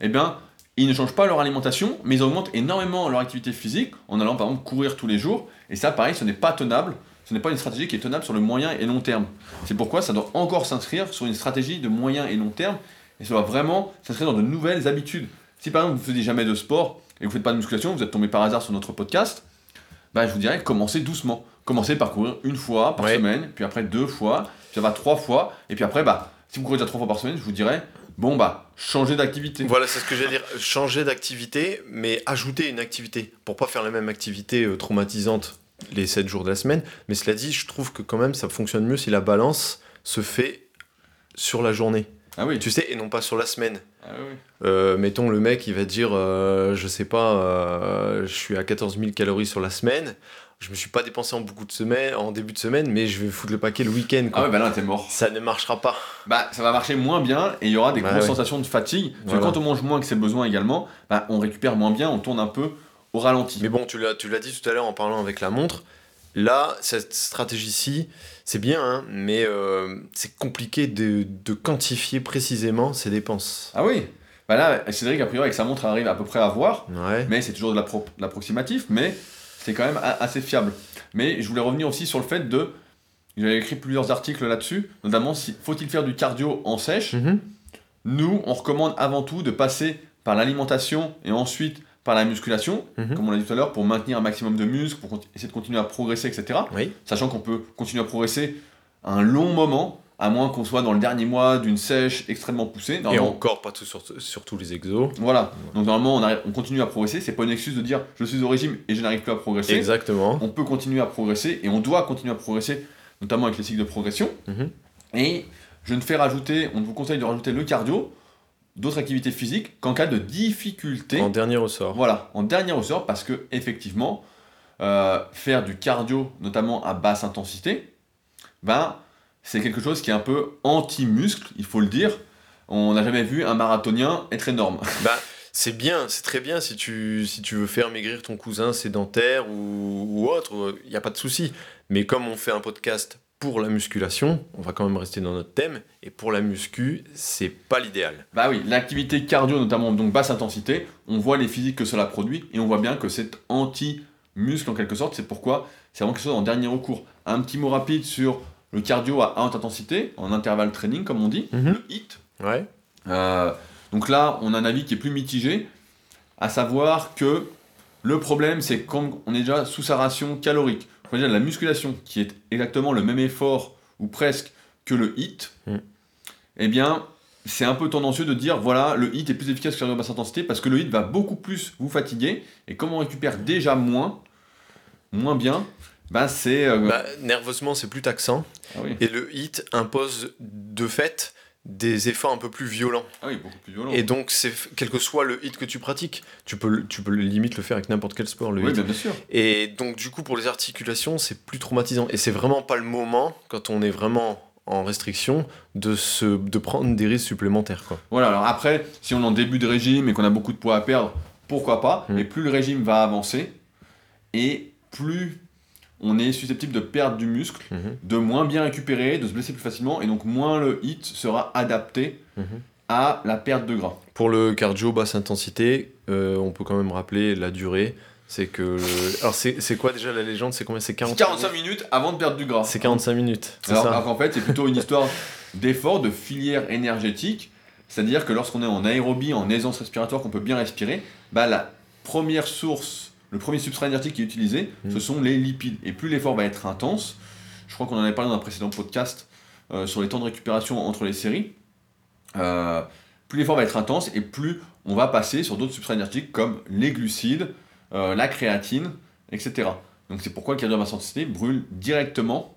eh bien, ils ne changent pas leur alimentation, mais ils augmentent énormément leur activité physique en allant par exemple courir tous les jours. Et ça, pareil, ce n'est pas tenable. Ce n'est pas une stratégie qui est tenable sur le moyen et long terme. C'est pourquoi ça doit encore s'inscrire sur une stratégie de moyen et long terme. Et ça doit vraiment s'inscrire dans de nouvelles habitudes. Si par exemple vous ne faisiez jamais de sport et vous ne faites pas de musculation, vous êtes tombé par hasard sur notre podcast, bah, je vous dirais commencez doucement. Commencez par courir une fois par Ouais. semaine, puis après deux fois, puis ça va trois fois, et puis après, bah, si vous courez déjà trois fois par semaine, je vous dirais, bon bah, changez d'activité. Voilà, c'est ce que j'allais dire. Changer d'activité, mais ajouter une activité. Pour pas faire la même activité euh, traumatisante les 7 jours de la semaine. Mais cela dit, je trouve que quand même ça fonctionne mieux si la balance se fait sur la journée. Ah oui, Tu sais, et non pas sur la semaine. Ah oui. Euh, mettons, le mec, il va dire, euh, je sais pas, euh, je suis à 14 000 calories sur la semaine. Je me suis pas dépensé en beaucoup de semaines, en début de semaine, mais je vais foutre le paquet le week-end. quoi. Ah ouais, bah là, t'es mort. Ça ne marchera pas. Bah, ça va marcher moins bien et il y aura des Bah grosses ouais. sensations de fatigue. Parce Voilà. que quand on mange moins que ses besoins également, bah, on récupère moins bien, on tourne un peu au ralenti. Mais bon, tu l'as, tu l'as dit tout à l'heure en parlant avec la montre. Là, cette stratégie-ci, c'est bien, hein, mais euh, c'est compliqué de, de quantifier précisément ses dépenses. Ah oui Bah là, Cédric, a priori, avec sa montre, arrive à peu près à voir. Ouais. mais c'est toujours de l'appro- de l'approximatif, mais c'est quand même assez fiable. Mais je voulais revenir aussi sur le fait de. J'avais écrit plusieurs articles là-dessus, notamment si faut-il faire du cardio en sèche? Mhm. Nous, on recommande avant tout de passer par l'alimentation et ensuite par la musculation, Mhm. comme on l'a dit tout à l'heure, pour maintenir un maximum de muscles, pour essayer de continuer à progresser, etc. Oui. Sachant qu'on peut continuer à progresser un long moment, à moins qu'on soit dans le dernier mois d'une sèche extrêmement poussée. Et encore pas tout sur, sur tous les exos. Voilà. Donc normalement, on, arrive- on continue à progresser. C'est pas une excuse de dire je suis au régime et je n'arrive plus à progresser. Exactement. On peut continuer à progresser et on doit continuer à progresser, notamment avec les cycles de progression. Mhm. Et je ne fais rajouter, on vous conseille de rajouter le cardio, d'autres activités physiques qu'en cas de difficulté. En dernier ressort. Voilà, en dernier ressort, parce que effectivement, euh, faire du cardio, notamment à basse intensité, ben, c'est quelque chose qui est un peu anti-muscle, il faut le dire. On n'a jamais vu un marathonien être énorme. Bah, c'est bien, c'est très bien si tu, si tu veux faire maigrir ton cousin sédentaire ou, ou autre, il n'y a pas de souci. Mais comme on fait un podcast pour la musculation, on va quand même rester dans notre thème, et pour la muscu, c'est pas l'idéal. Bah oui, l'activité cardio, notamment donc basse intensité, on voit les physiques que cela produit et on voit bien que c'est anti-muscle en quelque sorte. C'est pourquoi c'est vraiment quelque chose en dernier recours. Un petit mot rapide sur le cardio à haute intensité, en intervalle training comme on dit, Mhm. le HIIT. Ouais. Euh, donc là, on a un avis qui est plus mitigé, à savoir que le problème, c'est quand on est déjà sous sa ration calorique. On va dire la musculation, qui est exactement le même effort, ou presque, que le HIIT, Mm. eh bien, c'est un peu tendancieux de dire, voilà, le HIIT est plus efficace que cardio basse intensité, parce que le HIIT va beaucoup plus vous fatiguer, et comme on récupère déjà moins, moins bien, bah c'est... euh, Bah, nerveusement, c'est plus taxant, ah, oui. et le HIT impose de fait des efforts un peu plus violents. ah oui, beaucoup plus violent. Et donc, c'est quel que soit le HIT que tu pratiques, tu peux, tu peux limite le faire avec n'importe quel sport, le oui, bien, sûr. Et donc, du coup, pour les articulations, c'est plus traumatisant. Et c'est vraiment pas le moment, quand on est vraiment en restriction, de, se, de prendre des risques supplémentaires. Quoi. Voilà, alors après, si on est en début de régime et qu'on a beaucoup de poids à perdre, pourquoi pas, Mm. mais plus le régime va avancer, et plus on est susceptible de perdre du muscle, Mhm, de moins bien récupérer, de se blesser plus facilement, et donc moins le hit sera adapté mhm. à la perte de gras. Pour le cardio basse intensité, euh, on peut quand même rappeler la durée. C'est que. le- Alors, c'est quoi déjà la légende? C'est combien? C'est 40 45 minutes? avant de perdre du gras. C'est 45 minutes. C'est Alors, ça alors qu'en fait, c'est plutôt une histoire d'effort, de filière énergétique. C'est-à-dire que lorsqu'on est en aérobie, en aisance respiratoire, qu'on peut bien respirer, bah, la première source, le premier substrat énergétique qui est utilisé, Mm. ce sont les lipides. Et plus l'effort va être intense, je crois qu'on en avait parlé dans un précédent podcast euh, sur les temps de récupération entre les séries, euh, plus l'effort va être intense et plus on va passer sur d'autres substrats énergétiques comme les glucides, euh, la créatine, etc. Donc c'est pourquoi le cardio à basse intensité brûle directement,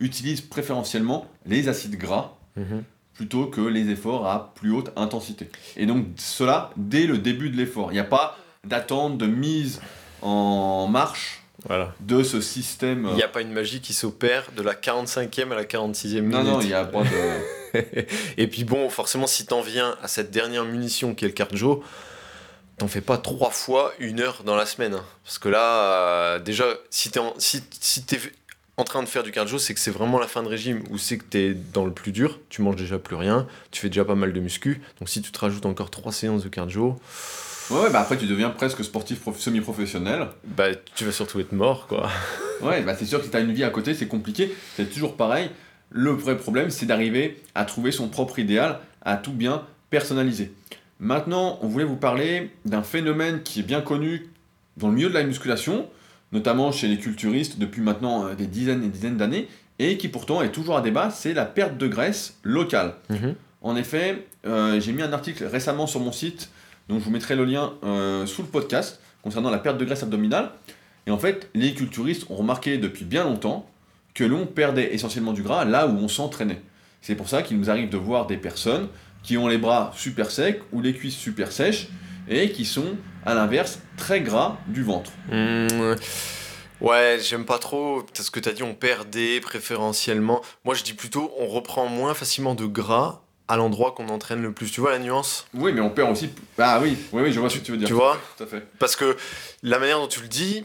utilise préférentiellement les acides gras Mhm. plutôt que les efforts à plus haute intensité. Et donc cela dès le début de l'effort. Il n'y a pas d'attente, de mise en marche Voilà. de ce système. Il n'y a pas une magie qui s'opère de la 45e à la 46e minute. Non, non, il n'y a pas de... et puis bon, forcément, si t'en viens à cette dernière munition qui est le cardio, t'en fais pas trois fois une heure dans la semaine. hein. Parce que là, euh, déjà, si t'es en, si, si t'es en train de faire du cardio, c'est que c'est vraiment la fin de régime ou c'est que t'es dans le plus dur, tu manges déjà plus rien, tu fais déjà pas mal de muscu. Donc si tu te rajoutes encore trois séances de cardio, Ouais, ouais, bah après tu deviens presque sportif prof- semi-professionnel. bah tu vas surtout être mort, quoi. Ouais, bah c'est sûr que si t'as une vie à côté, c'est compliqué. C'est toujours pareil. Le vrai problème, c'est d'arriver à trouver son propre idéal, à tout bien personnaliser. Maintenant, on voulait vous parler d'un phénomène qui est bien connu dans le milieu de la musculation, notamment chez les culturistes depuis maintenant euh, des dizaines et dizaines d'années, et qui pourtant est toujours à débat, c'est la perte de graisse locale. En effet, euh, j'ai mis un article récemment sur mon site, donc je vous mettrai le lien euh, sous le podcast, concernant la perte de graisse abdominale. Et en fait, les culturistes ont remarqué depuis bien longtemps que l'on perdait essentiellement du gras là où on s'entraînait. C'est pour ça qu'il nous arrive de voir des personnes qui ont les bras super secs ou les cuisses super sèches et qui sont, à l'inverse, très gras du ventre. Mmh, ouais, j'aime pas trop ce que t'as dit, on perdait préférentiellement. Moi, je dis plutôt, on reprend moins facilement de gras à l'endroit qu'on entraîne le plus. Tu vois la nuance? Oui, mais on perd aussi. Ah oui, oui, oui, je vois ce que tu veux dire. Tu vois? Tout à fait. Parce que la manière dont tu le dis,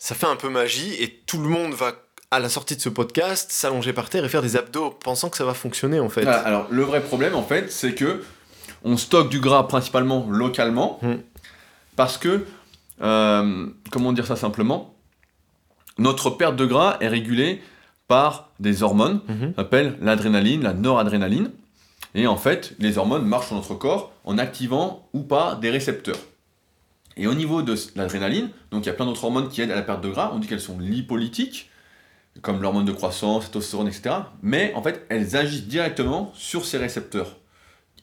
ça fait un peu magie et tout le monde va, à la sortie de ce podcast, s'allonger par terre et faire des abdos pensant que ça va fonctionner en fait. Alors le vrai problème en fait, c'est que on stocke du gras principalement localement Hmm. parce que, euh, comment dire ça simplement, notre perte de gras est régulée par des hormones, qu'on appelle l'adrénaline, la noradrénaline, et en fait les hormones marchent sur notre corps en activant ou pas des récepteurs. Et au niveau de l'adrénaline, donc il y a plein d'autres hormones qui aident à la perte de gras, on dit qu'elles sont lipolytiques, comme l'hormone de croissance, testostérone, etc. Mais en fait, elles agissent directement sur ces récepteurs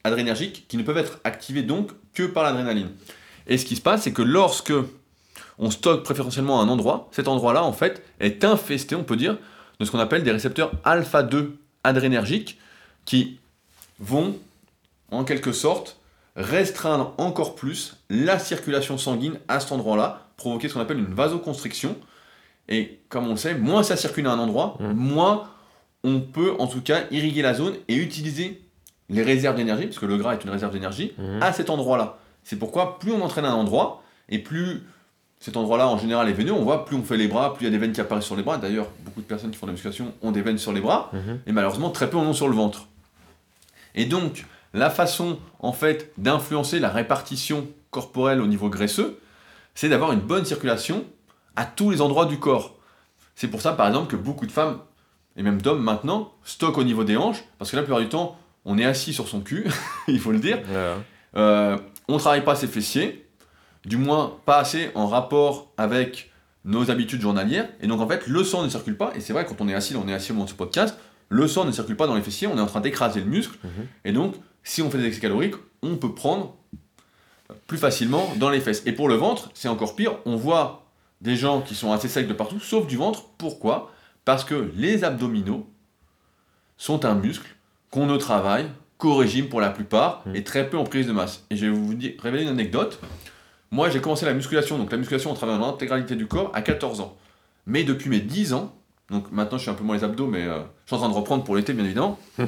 adrénergiques qui ne peuvent être activés donc que par l'adrénaline. Et ce qui se passe, c'est que lorsque on stocke préférentiellement un endroit, cet endroit-là, en fait, est infesté, on peut dire, de ce qu'on appelle des récepteurs alpha-2 adrénergiques qui vont, en quelque sorte, restreindre encore plus la circulation sanguine à cet endroit-là, provoquer ce qu'on appelle une vasoconstriction. Et comme on le sait, moins ça circule à un endroit, Mhm. moins on peut en tout cas irriguer la zone et utiliser les réserves d'énergie, parce que le gras est une réserve d'énergie, Mhm. à cet endroit-là. C'est pourquoi plus on entraîne à un endroit, et plus cet endroit-là en général est veineux, on voit plus on fait les bras, plus il y a des veines qui apparaissent sur les bras. D'ailleurs, beaucoup de personnes qui font de la musculation ont des veines sur les bras, Mhm. et malheureusement très peu en ont sur le ventre. Et donc, la façon en fait d'influencer la répartition corporelle au niveau graisseux, c'est d'avoir une bonne circulation à tous les endroits du corps. C'est pour ça par exemple que beaucoup de femmes, et même d'hommes maintenant, stockent au niveau des hanches, parce que la plupart du temps, on est assis sur son cul, il faut le dire, Voilà. euh, on ne travaille pas ses fessiers, du moins pas assez en rapport avec nos habitudes journalières, et donc en fait le sang ne circule pas, et c'est vrai quand on est assis, on est assis au moment de ce podcast, le sang ne circule pas dans les fessiers, on est en train d'écraser le muscle, Mhm. et donc si on fait des excès caloriques, on peut prendre plus facilement dans les fesses. Et pour le ventre, c'est encore pire, on voit des gens qui sont assez secs de partout, sauf du ventre, pourquoi? Parce que les abdominaux sont un muscle qu'on ne travaille qu'au régime pour la plupart Mhm. et très peu en prise de masse. Et je vais vous dire, révéler une anecdote. Moi, j'ai commencé la musculation, donc la musculation, on travaille en intégralité du corps à 14 ans. Mais depuis mes 10 ans, donc maintenant je suis un peu moins les abdos, mais euh, je suis en train de reprendre pour l'été, bien évidemment.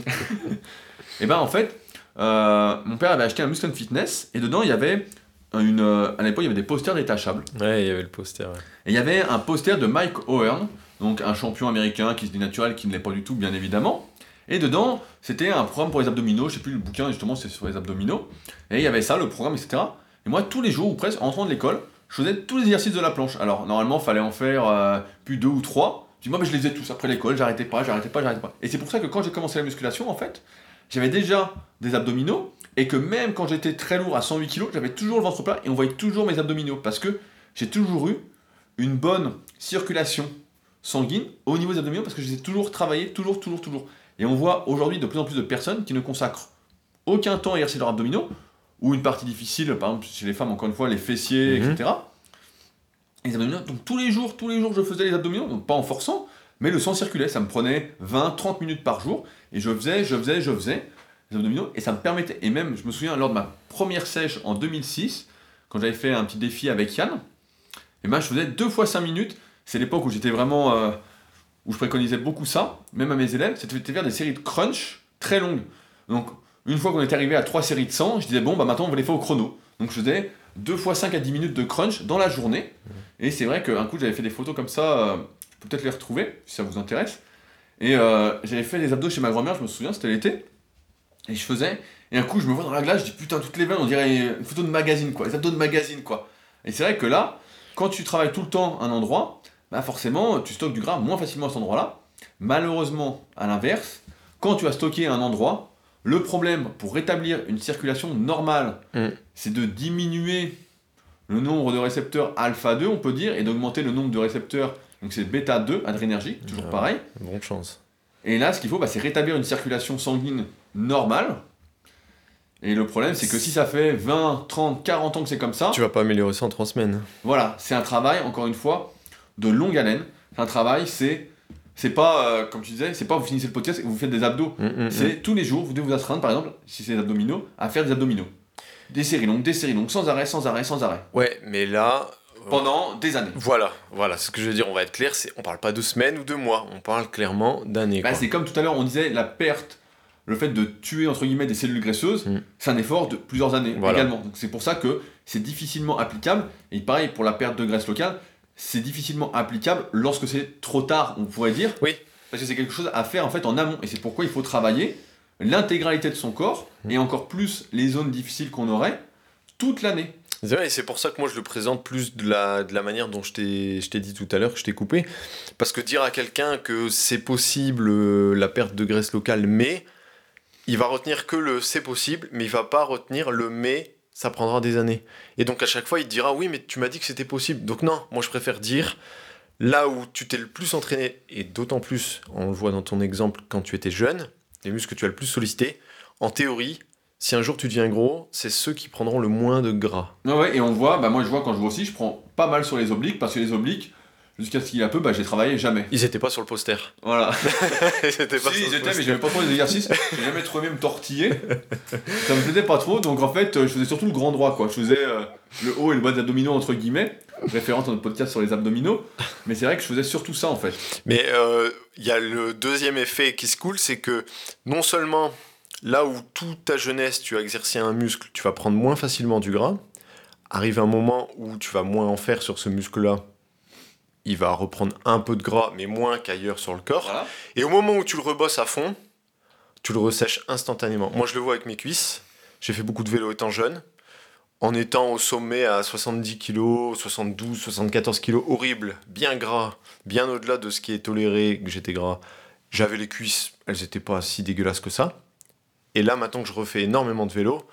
et ben en fait, euh, mon père avait acheté un Muscle Fitness et dedans il y avait une. euh, à l'époque, il y avait des posters détachables. Ouais, il y avait le poster. ouais. Et il y avait un poster de Mike O'Hearn, donc un champion américain qui se dit naturel, qui ne l'est pas du tout, bien évidemment. Et dedans, c'était un programme pour les abdominaux, je sais plus le bouquin, justement, c'est sur les abdominaux. Et il y avait ça, le programme, etc. Et moi, tous les jours, ou presque, en rentrant de l'école, je faisais tous les exercices de la planche. Alors, normalement, il fallait en faire euh, plus deux ou trois. Puis moi, mais je les faisais tous après l'école, j'arrêtais pas, j'arrêtais pas, j'arrêtais pas. Et c'est pour ça que quand j'ai commencé la musculation, en fait, j'avais déjà des abdominaux, et que même quand j'étais très lourd à 108 kg, j'avais toujours le ventre plat, et on voyait toujours mes abdominaux. Parce que j'ai toujours eu une bonne circulation sanguine au niveau des abdominaux parce que je les ai toujours travaillés, toujours, toujours, toujours. Et on voit aujourd'hui de plus en plus de personnes qui ne consacrent aucun temps à exercer leurs abdominaux, ou une partie difficile, par exemple chez les femmes, encore une fois, les fessiers, Mhm. etc. Les abdominaux, donc tous les jours, tous les jours, je faisais les abdominaux, donc pas en forçant, mais le sang circulait, ça me prenait 20-30 minutes par jour, et je faisais, je faisais, je faisais les abdominaux, et ça me permettait, et même, je me souviens, lors de ma première sèche en 2006, quand j'avais fait un petit défi avec Yann, et ben je faisais deux fois 5 minutes, c'est l'époque où j'étais vraiment, euh, où je préconisais beaucoup ça, même à mes élèves, c'était de faire des séries de crunch très longues. Donc, une fois qu'on était arrivé à 3 séries de 100, je disais, bon, bah maintenant on va les faire au chrono. Donc, je faisais 2 fois 5 à 10 minutes de crunch dans la journée. Et c'est vrai qu'un coup, j'avais fait des photos comme ça, euh, je peux peut-être les retrouver si ça vous intéresse. Et euh, j'avais fait des abdos chez ma grand-mère, je me souviens, c'était l'été. Et je faisais, et un coup, je me vois dans la glace, je dis putain, toutes les veines, on dirait une photo de magazine, quoi, les abdos de magazine, quoi. Et c'est vrai que là, quand tu travailles tout le temps à un endroit, bah forcément, tu stockes du gras moins facilement à cet endroit-là. Malheureusement, à l'inverse, quand tu as stocké un endroit, le problème pour rétablir une circulation normale, Mm. c'est de diminuer le nombre de récepteurs alpha 2, on peut dire, et d'augmenter le nombre de récepteurs, donc c'est bêta 2, adrénergique, toujours Ah. pareil. Bonne chance. Et là, ce qu'il faut, bah, c'est rétablir une circulation sanguine normale. Et le problème, c'est que si ça fait 20, 30, 40 ans que c'est comme ça, Tu vas pas améliorer ça en 3 semaines. voilà, c'est un travail, encore une fois, de longue haleine. C'est un travail, c'est. C'est pas, euh, comme tu disais, c'est pas vous finissez le podcast et vous faites des abdos. Mm, mm, mm. C'est tous les jours, vous devez vous astreindre, par exemple, si c'est des abdominaux, à faire des abdominaux. Des séries longues, des séries longues, sans arrêt, sans arrêt, sans arrêt. Ouais, mais là. euh, Pendant des années. Voilà, voilà, ce que je veux dire, on va être clair, c'est on parle pas de semaines ou de mois, on parle clairement d'années. Bah, c'est comme tout à l'heure, on disait la perte, le fait de tuer entre guillemets des cellules graisseuses, c'est un effort de plusieurs années Voilà. également. Donc c'est pour ça que c'est difficilement applicable. Et pareil pour la perte de graisse locale, c'est difficilement applicable lorsque c'est trop tard, on pourrait dire. Oui. Parce que c'est quelque chose à faire en fait en amont. Et c'est pourquoi il faut travailler l'intégralité de son corps Mm. et encore plus les zones difficiles qu'on aurait toute l'année. C'est vrai, et c'est pour ça que moi je le présente plus de la, de la manière dont je t'ai je t'ai dit tout à l'heure, que je t'ai coupé. Parce que dire à quelqu'un que c'est possible euh, la perte de graisse locale, mais il va retenir que le c'est possible, mais il va pas retenir le mais ça prendra des années. Et donc à chaque fois il te dira oui, mais tu m'as dit que c'était possible. Donc non, moi je préfère dire là où tu t'es le plus entraîné, et d'autant plus, on le voit dans ton exemple quand tu étais jeune, les muscles que tu as le plus sollicité, en théorie, si un jour tu deviens gros, c'est ceux qui prendront le moins de gras. Ouais, et on voit, bah moi je vois quand je vois aussi, je prends pas mal sur les obliques parce que les obliques, jusqu'à ce qu'il y ait un peu, bah j'ai travaillé jamais. Ils étaient pas sur le poster. Voilà. ils étaient pas si, sur ils le étaient, mais poster. j'aimais pas trop les exercices. J'ai jamais trouvé me tortiller. Ça me plaisait pas trop, donc en fait, euh, je faisais surtout le grand droit, quoi. Je faisais euh, le haut et le bas des abdominaux, entre guillemets, référente à notre podcast sur les abdominaux. Mais c'est vrai que je faisais surtout ça, en fait. Mais euh, il y a le deuxième effet qui se coule, c'est que non seulement là où toute ta jeunesse tu as exercé un muscle, tu vas prendre moins facilement du gras, arrive un moment où tu vas moins en faire sur ce muscle-là, il va reprendre un peu de gras, mais moins qu'ailleurs sur le corps. Voilà. Et au moment où tu le rebosses à fond, tu le ressèches instantanément. Moi, je le vois avec mes cuisses. J'ai fait beaucoup de vélo étant jeune. En étant au sommet à 70 kg, 72, 74 kg, horrible, bien gras, bien au-delà de ce qui est toléré, que j'étais gras. J'avais les cuisses, elles n'étaient pas si dégueulasses que ça. Et là, maintenant que je refais énormément de vélo,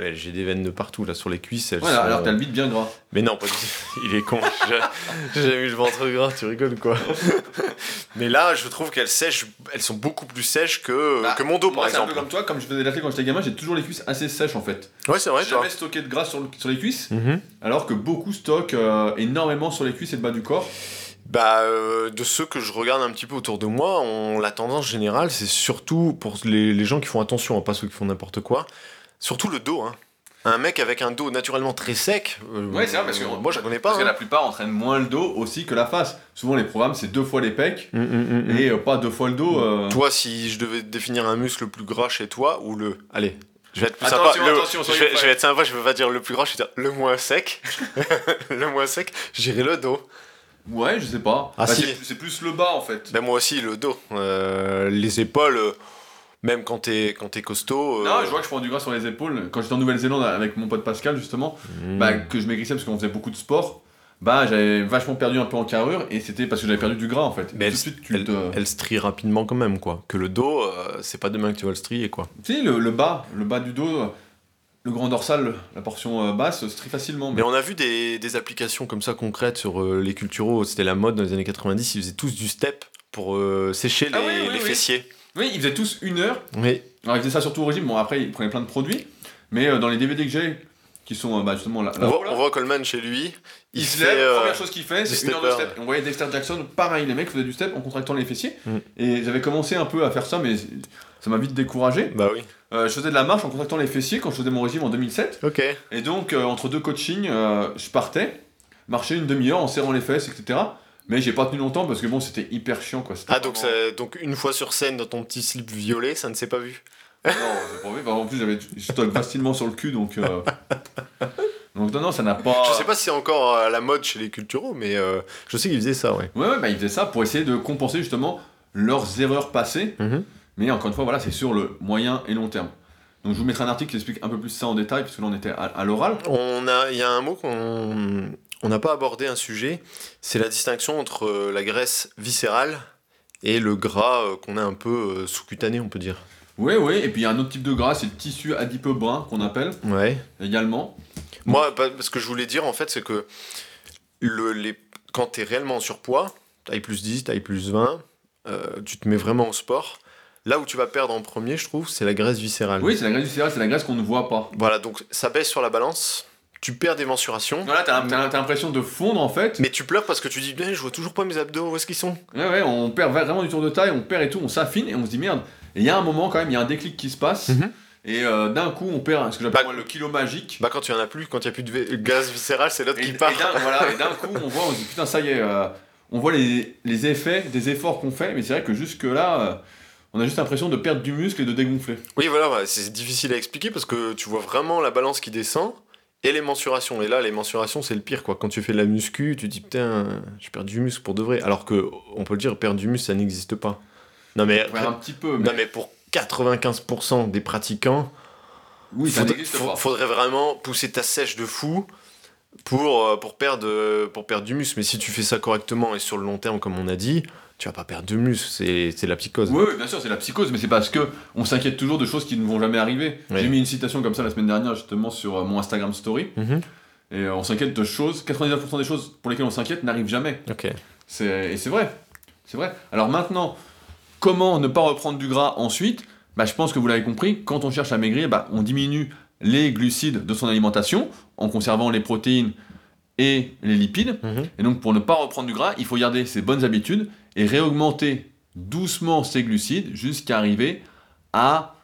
mais j'ai des veines de partout, là, sur les cuisses. Elles Voilà, sont- alors t'as le bide bien gras. mais non, pas du tout. Il est con. J'ai- J'ai jamais eu le ventre gras, tu rigoles quoi. Mais là, je trouve qu'elles sèchent, elles sont beaucoup plus sèches que, Bah, que mon dos Moi, par c'est un peu comme toi, comme je faisais de l'athlète quand j'étais gamin, j'ai toujours les cuisses assez sèches, en fait. Ouais, c'est vrai, J'ai toi. jamais stocké de gras sur, le- sur les cuisses, Mhm. alors que beaucoup stockent euh, énormément sur les cuisses et le bas du corps. Bah, euh, de ceux que je regarde un petit peu autour de moi, on, la tendance générale, c'est surtout pour les, les gens qui font attention, hein, pas ceux qui font n'importe quoi, surtout le dos. Hein. Un mec avec un dos naturellement très sec, euh, Ouais, c'est vrai, parce que moi j'en connais pas. Parce que hein. la plupart entraînent moins le dos aussi que la face. Souvent, les programmes, c'est deux fois les pecs Mm, mm, mm, et euh, pas deux fois le dos. euh. Toi, si je devais définir un muscle le plus gras chez toi, ou le. Allez, je vais être plus Attention, sympa. Le- attention, je, vais, je vais être sympa, je veux pas dire le plus gras, je vais dire le moins sec. le moins sec, j'irai le dos. Ouais, je sais pas. Ah, Bah, si. c'est- plus le bas en fait. Ben moi aussi, le dos. Euh, les épaules, même quand t'es quand costaud. euh, Non, je vois que je prends du gras sur les épaules. Quand j'étais en Nouvelle-Zélande avec mon pote Pascal, justement, hmm. bah, que je maigrissais parce qu'on faisait beaucoup de sport, bah j'avais vachement perdu un peu en carrure et c'était parce que j'avais perdu du gras en fait. Mais de suite, tu elle, te. elle se trie rapidement quand même, quoi. Que le dos, euh, c'est pas demain que tu vas le strier, quoi. Tu sais, le, le bas, le bas du dos, le grand dorsal, la portion euh, basse, se trie facilement. Mais on a vu des, des applications comme ça concrètes sur euh, les culturaux. C'était la mode dans les années 90. Ils faisaient tous du step pour sécher les, Ah oui, oui, les oui. fessiers. Oui, ils faisaient tous une heure. Oui. Alors ils faisaient ça surtout au régime. Bon, après, ils prenaient plein de produits. Mais euh, dans les DVD que j'ai, qui sont euh, bah, justement là. On voit, là, on voit Coleman chez lui. Il, Il se lève, euh, première chose qu'il fait, c'est une heure de step. On voyait Dexter Jackson, pareil, les mecs faisaient du step en contractant les fessiers. Mm. Et j'avais commencé un peu à faire ça, mais ça m'a vite découragé. Bah oui. Euh, je faisais de la marche en contractant les fessiers quand je faisais mon régime en 2007. Ok. Et donc, entre deux coachings, je partais, marchais une demi-heure en serrant les fesses, etc. Mais j'ai pas tenu longtemps parce que bon, c'était hyper chiant quoi. Ah, donc, vraiment- ça- donc une fois sur scène dans ton petit slip violet, ça ne s'est pas vu Non, c'est pas vrai. Bah, en plus, j'avais, je stocke facilement sur le cul, donc. euh, Donc, non, non, ça n'a pas. Je sais pas si c'est encore à la mode chez les culturaux, mais euh, je sais qu'ils faisaient ça, ouais. Ouais, ouais, bah, ils faisaient ça pour essayer de compenser justement leurs erreurs passées. Mais encore une fois, voilà, c'est sur le moyen et long terme. Donc, je vous mettrai un article qui explique un peu plus ça en détail, parce que là, on était à, à l'oral. On a, il y a un mot qu'on on n'a pas abordé un sujet, c'est la distinction entre euh, la graisse viscérale et le gras euh, qu'on a un peu euh, sous-cutané, on peut dire. Oui, oui, et puis il y a un autre type de gras, c'est le tissu adipeux brun qu'on appelle Ouais. également. Moi, ce que je voulais dire en fait, c'est que le, les, quand tu es réellement en surpoids, taille plus 10, taille plus 20, euh, tu te mets vraiment au sport. Là où tu vas perdre en premier, je trouve, c'est la graisse viscérale. Oui, c'est la graisse viscérale, c'est la graisse qu'on ne voit pas. Voilà, donc ça baisse sur la balance, tu perds des mensurations, Voilà, t'as t'as- t'as l'impression de fondre en fait. mais tu pleures parce que tu dis, Putain, je vois toujours pas mes abdos, où est-ce qu'ils sont? Ouais, ouais, on perd vraiment du tour de taille, on perd et tout, on s'affine et on se dit merde. Et il y a un moment quand même, il y a un déclic qui se passe. Mhm. Et euh, d'un coup, on perd ce que j'appelle Bah, moi, le kilo magique. Bah quand il y en a plus, quand il y a plus de gaz viscéral, c'est l'autre Et, qui et part. d'un voilà, et d'un coup, on voit, on se dit putain, ça y est, euh, on voit les, les effets des efforts qu'on fait, mais c'est vrai que jusque-là, euh, on a juste l'impression de perdre du muscle et de dégonfler. Oui, voilà, c'est difficile à expliquer parce que tu vois vraiment la balance qui descend et les mensurations. Et là, les mensurations, c'est le pire, quoi. Quand tu fais de la muscu, tu te dis, putain, je perds du muscle pour de vrai. Alors que, on peut le dire, perdre du muscle, ça n'existe pas. Non, mais, Ouais, un petit peu, mais, non, mais pour 95% des pratiquants, oui, ça faudrait, n'existe faut- pas. faudrait vraiment pousser ta sèche de fou pour, euh, pour, perdre, euh, pour perdre du muscle. Mais si tu fais ça correctement et sur le long terme, comme on a dit, tu vas pas perdre de muscle. C'est la psychose. Oui, oui, bien sûr, c'est la psychose, mais c'est parce que on s'inquiète toujours de choses qui ne vont jamais arriver. J'ai mis une citation comme ça la semaine dernière, justement, sur euh, mon Instagram Story. Mhm. Et euh, on s'inquiète de choses, 99% des choses pour lesquelles on s'inquiète n'arrivent jamais. Ok. C'est- Et c'est vrai. C'est vrai. Alors maintenant, comment ne pas reprendre du gras ensuite? Bah, Je pense que vous l'avez compris, quand on cherche à maigrir, bah, on diminue les glucides de son alimentation en conservant les protéines et les lipides. Mhm. Et donc pour ne pas reprendre du gras, il faut garder ses bonnes habitudes et réaugmenter doucement ses glucides jusqu'à arriver à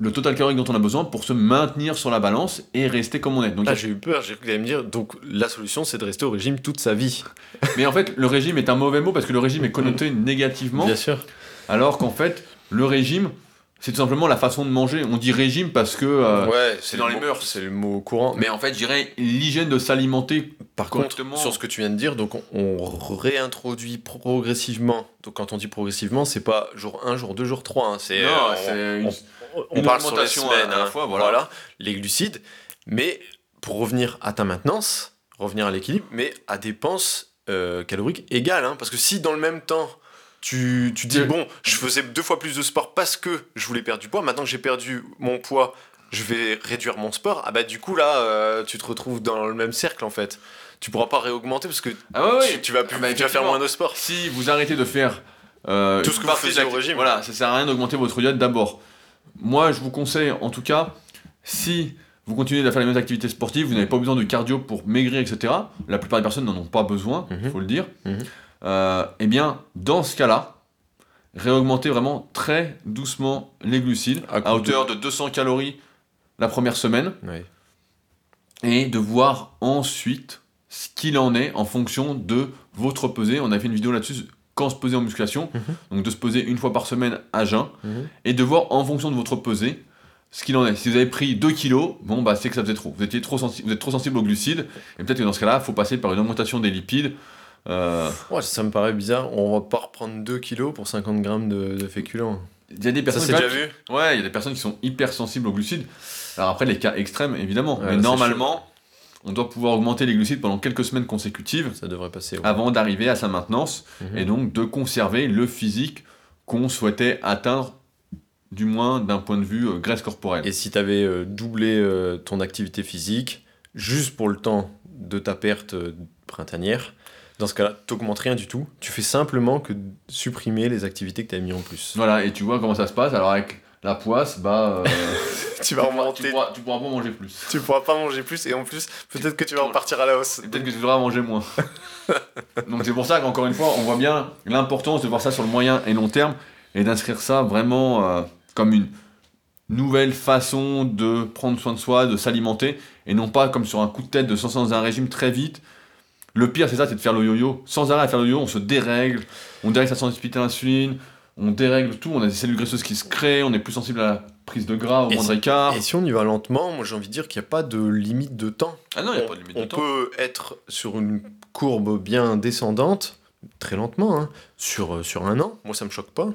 le total calorique dont on a besoin pour se maintenir sur la balance et rester comme on est. Donc, Ah, j'ai eu peur, j'ai cru me dire, donc la solution c'est de rester au régime toute sa vie. mais en fait, le régime est un mauvais mot parce que le régime est connoté négativement. Bien sûr. Alors qu'en fait, le régime, c'est tout simplement la façon de manger. On dit régime parce que. euh, ouais, c'est dans le les mœurs. C'est le mot courant. Mais en fait, je dirais l'hygiène de s'alimenter. par correctement. contre, sur ce que tu viens de dire, donc on, on réintroduit progressivement. Donc quand on dit progressivement, c'est pas jour 1, jour 2, jour 3. hein, c'est, Non, euh, c'est une- on, on- on parle sur à la hein, fois, voilà. les glucides. Mais pour revenir à ta maintenance, revenir à l'équilibre, mais à dépenses euh, caloriques égales. hein, parce que si dans le même temps, tu, tu dis, bon, je faisais deux fois plus de sport parce que je voulais perdre du poids, maintenant que j'ai perdu mon poids, je vais réduire mon sport, ah bah du coup là, euh, tu te retrouves dans le même cercle en fait. Tu pourras pas réaugmenter parce que Ah ouais, ouais. tu, tu vas, plus, Ah bah, tu vas faire moins de sport. Si vous arrêtez de faire euh, Tout ce que vous faisiez au régime. Voilà, ça sert à rien d'augmenter votre diète d'abord. Moi, je vous conseille, en tout cas, si vous continuez à faire les mêmes activités sportives, vous n'avez pas besoin de cardio pour maigrir, etc. La plupart des personnes n'en ont pas besoin, il Mhm. faut le dire. Mhm. Euh, eh bien, dans ce cas-là, réaugmentez vraiment très doucement les glucides À hauteur de 200 calories la première semaine et de voir ensuite ce qu'il en est en fonction de votre pesée. On a fait une vidéo là-dessus, quand se peser en musculation, Mhm. donc de se peser une fois par semaine à jeun, Mhm. et de voir en fonction de votre pesée ce qu'il en est. Si vous avez pris 2 kilos, bon bah c'est que ça faisait trop. Vous, étiez trop sensi- vous êtes trop sensible aux glucides, et peut-être que dans ce cas-là, il faut passer par une augmentation des lipides. Euh, Ouais, ça me paraît bizarre. On va pas reprendre 2 kilos pour 50 grammes de, de féculents. Il y a des personnes déjà même vu Ouais, il y a des personnes qui sont hyper sensibles aux glucides. Alors après, les cas extrêmes, évidemment. Ouais, mais normalement, on doit pouvoir augmenter les glucides pendant quelques semaines consécutives Ça devrait passer. ouais. avant d'arriver à sa maintenance Mhm. et donc de conserver le physique qu'on souhaitait atteindre, du moins d'un point de vue euh, graisse corporelle. Et si tu avais doublé euh, ton activité physique, juste pour le temps de ta perte euh, printanière, dans ce cas-là, t'augmentes rien du tout. Tu fais simplement que supprimer les activités que tu as mis en plus. Voilà, et tu vois comment ça se passe. Alors avec la poisse, bah, euh, tu tu, pourras, tu, pourras, tu pourras pas manger plus. tu pourras pas manger plus et en plus, peut-être que tu vas repartir à la hausse. Et peut-être que tu devras manger moins. Donc c'est pour ça qu'encore une fois, on voit bien l'importance de voir ça sur le moyen et long terme et d'inscrire ça vraiment euh, comme une nouvelle façon de prendre soin de soi, de s'alimenter et non pas comme sur un coup de tête de se lancer dans un régime très vite. Le pire, c'est ça, c'est de faire le yo-yo. Sans arrêt à faire le yo-yo, on se dérègle, on dérègle sa sensibilité à l'insuline, on dérègle tout, on a des cellules graisseuses qui se créent, on est plus sensible à la prise de gras au Et moindre si- écart. Et si on y va lentement, moi j'ai envie de dire qu'il n'y a pas de limite de temps. Ah non, il n'y a on pas de limite on de temps. peut être sur une courbe bien descendante, très lentement, hein, sur, euh, sur un an. Moi ça me choque pas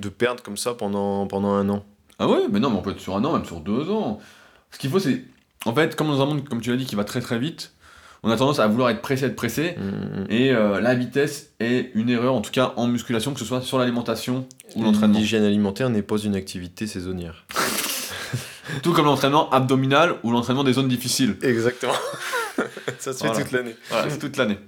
de perdre comme ça pendant, pendant un an. Ah ouais, mais non, mais on peut être sur un an, même sur deux ans. Ce qu'il faut, c'est. En fait, comme dans un monde, comme tu l'as dit, qui va très très vite, on a tendance à vouloir être pressé, être pressé. Mm, Et euh, la vitesse est une erreur, en tout cas en musculation, que ce soit sur l'alimentation ou l'entraînement. L'hygiène alimentaire n'est pas une activité saisonnière. Tout comme l'entraînement abdominal ou l'entraînement des zones difficiles. Exactement. ça se fait Voilà. toute l'année. Voilà, toute l'année.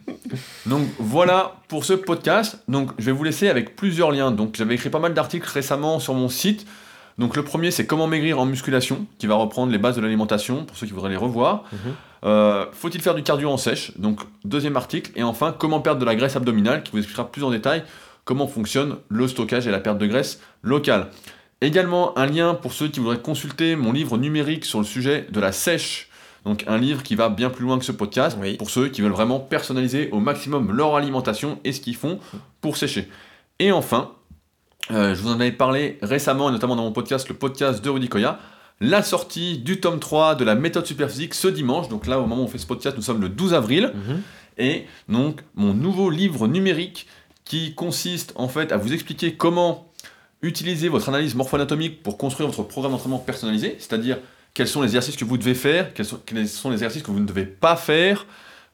Donc voilà pour ce podcast. Donc je vais vous laisser avec plusieurs liens. Donc j'avais écrit pas mal d'articles récemment sur mon site. Donc le premier c'est comment maigrir en musculation, qui va reprendre les bases de l'alimentation pour ceux qui voudraient les revoir. Mhm. Euh, Faut-il faire du cardio en sèche Donc deuxième article. Et enfin comment perdre de la graisse abdominale, qui vous expliquera plus en détail comment fonctionne le stockage et la perte de graisse locale. Également un lien pour ceux qui voudraient consulter mon livre numérique sur le sujet de la sèche. Donc un livre qui va bien plus loin que ce podcast Oui. pour ceux qui veulent vraiment personnaliser au maximum leur alimentation et ce qu'ils font pour sécher. Et enfin, euh, je vous en avais parlé récemment, et notamment dans mon podcast, le podcast de Rudy Koya, la sortie du tome 3 de la méthode superphysique ce dimanche. Donc là, au moment où on fait ce podcast, nous sommes le 12 avril. Mhm. Et donc, mon nouveau livre numérique qui consiste en fait à vous expliquer comment utiliser votre analyse morpho-anatomique pour construire votre programme d'entraînement personnalisé, c'est-à-dire quels sont les exercices que vous devez faire, quels sont, quels sont les exercices que vous ne devez pas faire,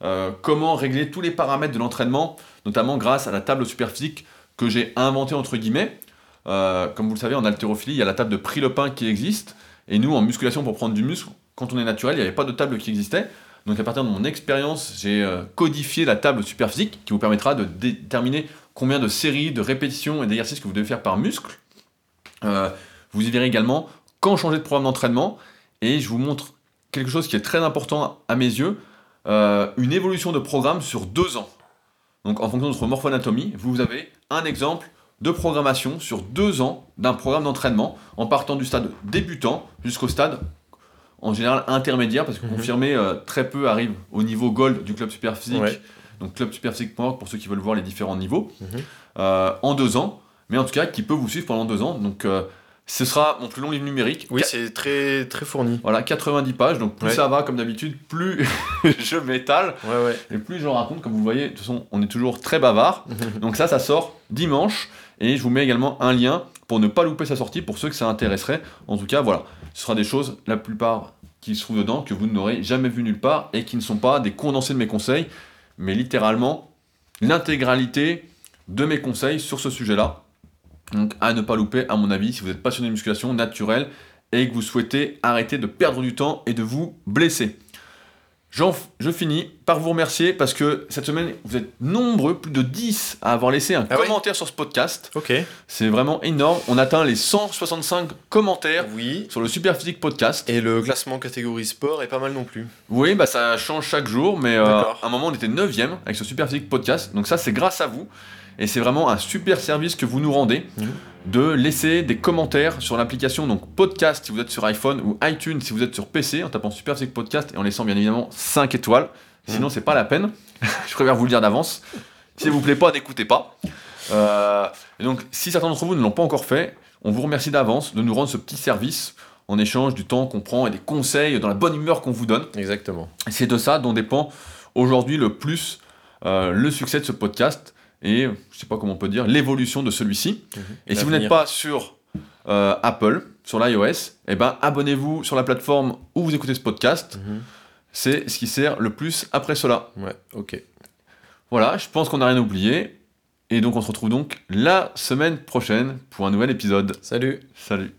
euh, comment régler tous les paramètres de l'entraînement, notamment grâce à la table superphysique que j'ai inventée entre guillemets. Euh, comme vous le savez, en haltérophilie, il y a la table de prix le pain qui existe, et nous, en musculation, pour prendre du muscle, quand on est naturel, il n'y avait pas de table qui existait. Donc à partir de mon expérience, j'ai euh, codifié la table superphysique qui vous permettra de déterminer combien de séries, de répétitions et d'exercices que vous devez faire par muscle. Euh, vous y verrez également quand changer de programme d'entraînement et je vous montre quelque chose qui est très important à mes yeux, euh, une évolution de programme sur deux ans. Donc en fonction de votre morpho-anatomie, vous avez un exemple de programmation sur deux ans d'un programme d'entraînement en partant du stade débutant jusqu'au stade en général intermédiaire parce que Mhm. confirmé euh, très peu arrive au niveau gold du club superphysique Ouais. donc clubsuperphysique.org pour ceux qui veulent voir les différents niveaux, Mhm. euh, en deux ans, mais en tout cas qui peut vous suivre pendant deux ans. Donc euh, ce sera mon plus long livre numérique. Oui, c'est très, très fourni. Voilà, 90 pages, donc plus Ouais. ça va comme d'habitude, plus je m'étale Ouais, ouais. et plus j'en raconte. Comme vous voyez, de toute façon, on est toujours très bavard. Donc ça, ça sort dimanche et je vous mets également un lien pour ne pas louper sa sortie pour ceux que ça intéresserait. En tout cas, voilà, ce sera des choses, la plupart qui se trouvent dedans, que vous n'aurez jamais vu nulle part et qui ne sont pas des condensés de mes conseils, mais littéralement l'intégralité de mes conseils sur ce sujet-là. Donc à ne pas louper, à mon avis, si vous êtes passionné de musculation naturelle et que vous souhaitez arrêter de perdre du temps et de vous blesser. Je finis par vous remercier parce que cette semaine, vous êtes nombreux, plus de 10 à avoir laissé un Ah commentaire sur ce podcast. Ok. C'est vraiment énorme. On atteint les 165 commentaires Oui. sur le Superphysique Podcast. Et le classement catégorie sport est pas mal non plus. Oui, bah ça change chaque jour, mais euh, à un moment on était 9ème avec ce Superphysique Podcast. Donc ça c'est grâce à vous. Et c'est vraiment un super service que vous nous rendez Mhm. de laisser des commentaires sur l'application donc podcast si vous êtes sur iPhone ou iTunes si vous êtes sur PC en tapant Superphysique Podcast et en laissant bien évidemment 5 étoiles. Sinon c'est pas la peine. Je préfère vous le dire d'avance. Si ça vous plaît pas, n'écoutez pas. Euh, et donc si certains d'entre vous ne l'ont pas encore fait, on vous remercie d'avance de nous rendre ce petit service en échange du temps qu'on prend et des conseils dans la bonne humeur qu'on vous donne. Exactement. Et C'est de ça dont dépend aujourd'hui le plus euh, le succès de ce podcast et, je sais pas comment on peut dire, l'évolution de celui-ci. Et si vous n'êtes pas sur euh, Apple, sur l'iOS, eh ben, abonnez-vous sur la plateforme où vous écoutez ce podcast. Mhm. C'est ce qui sert le plus après cela. Ouais, ok. Voilà, je pense qu'on n'a rien oublié. Et donc on se retrouve donc la semaine prochaine pour un nouvel épisode. Salut. Salut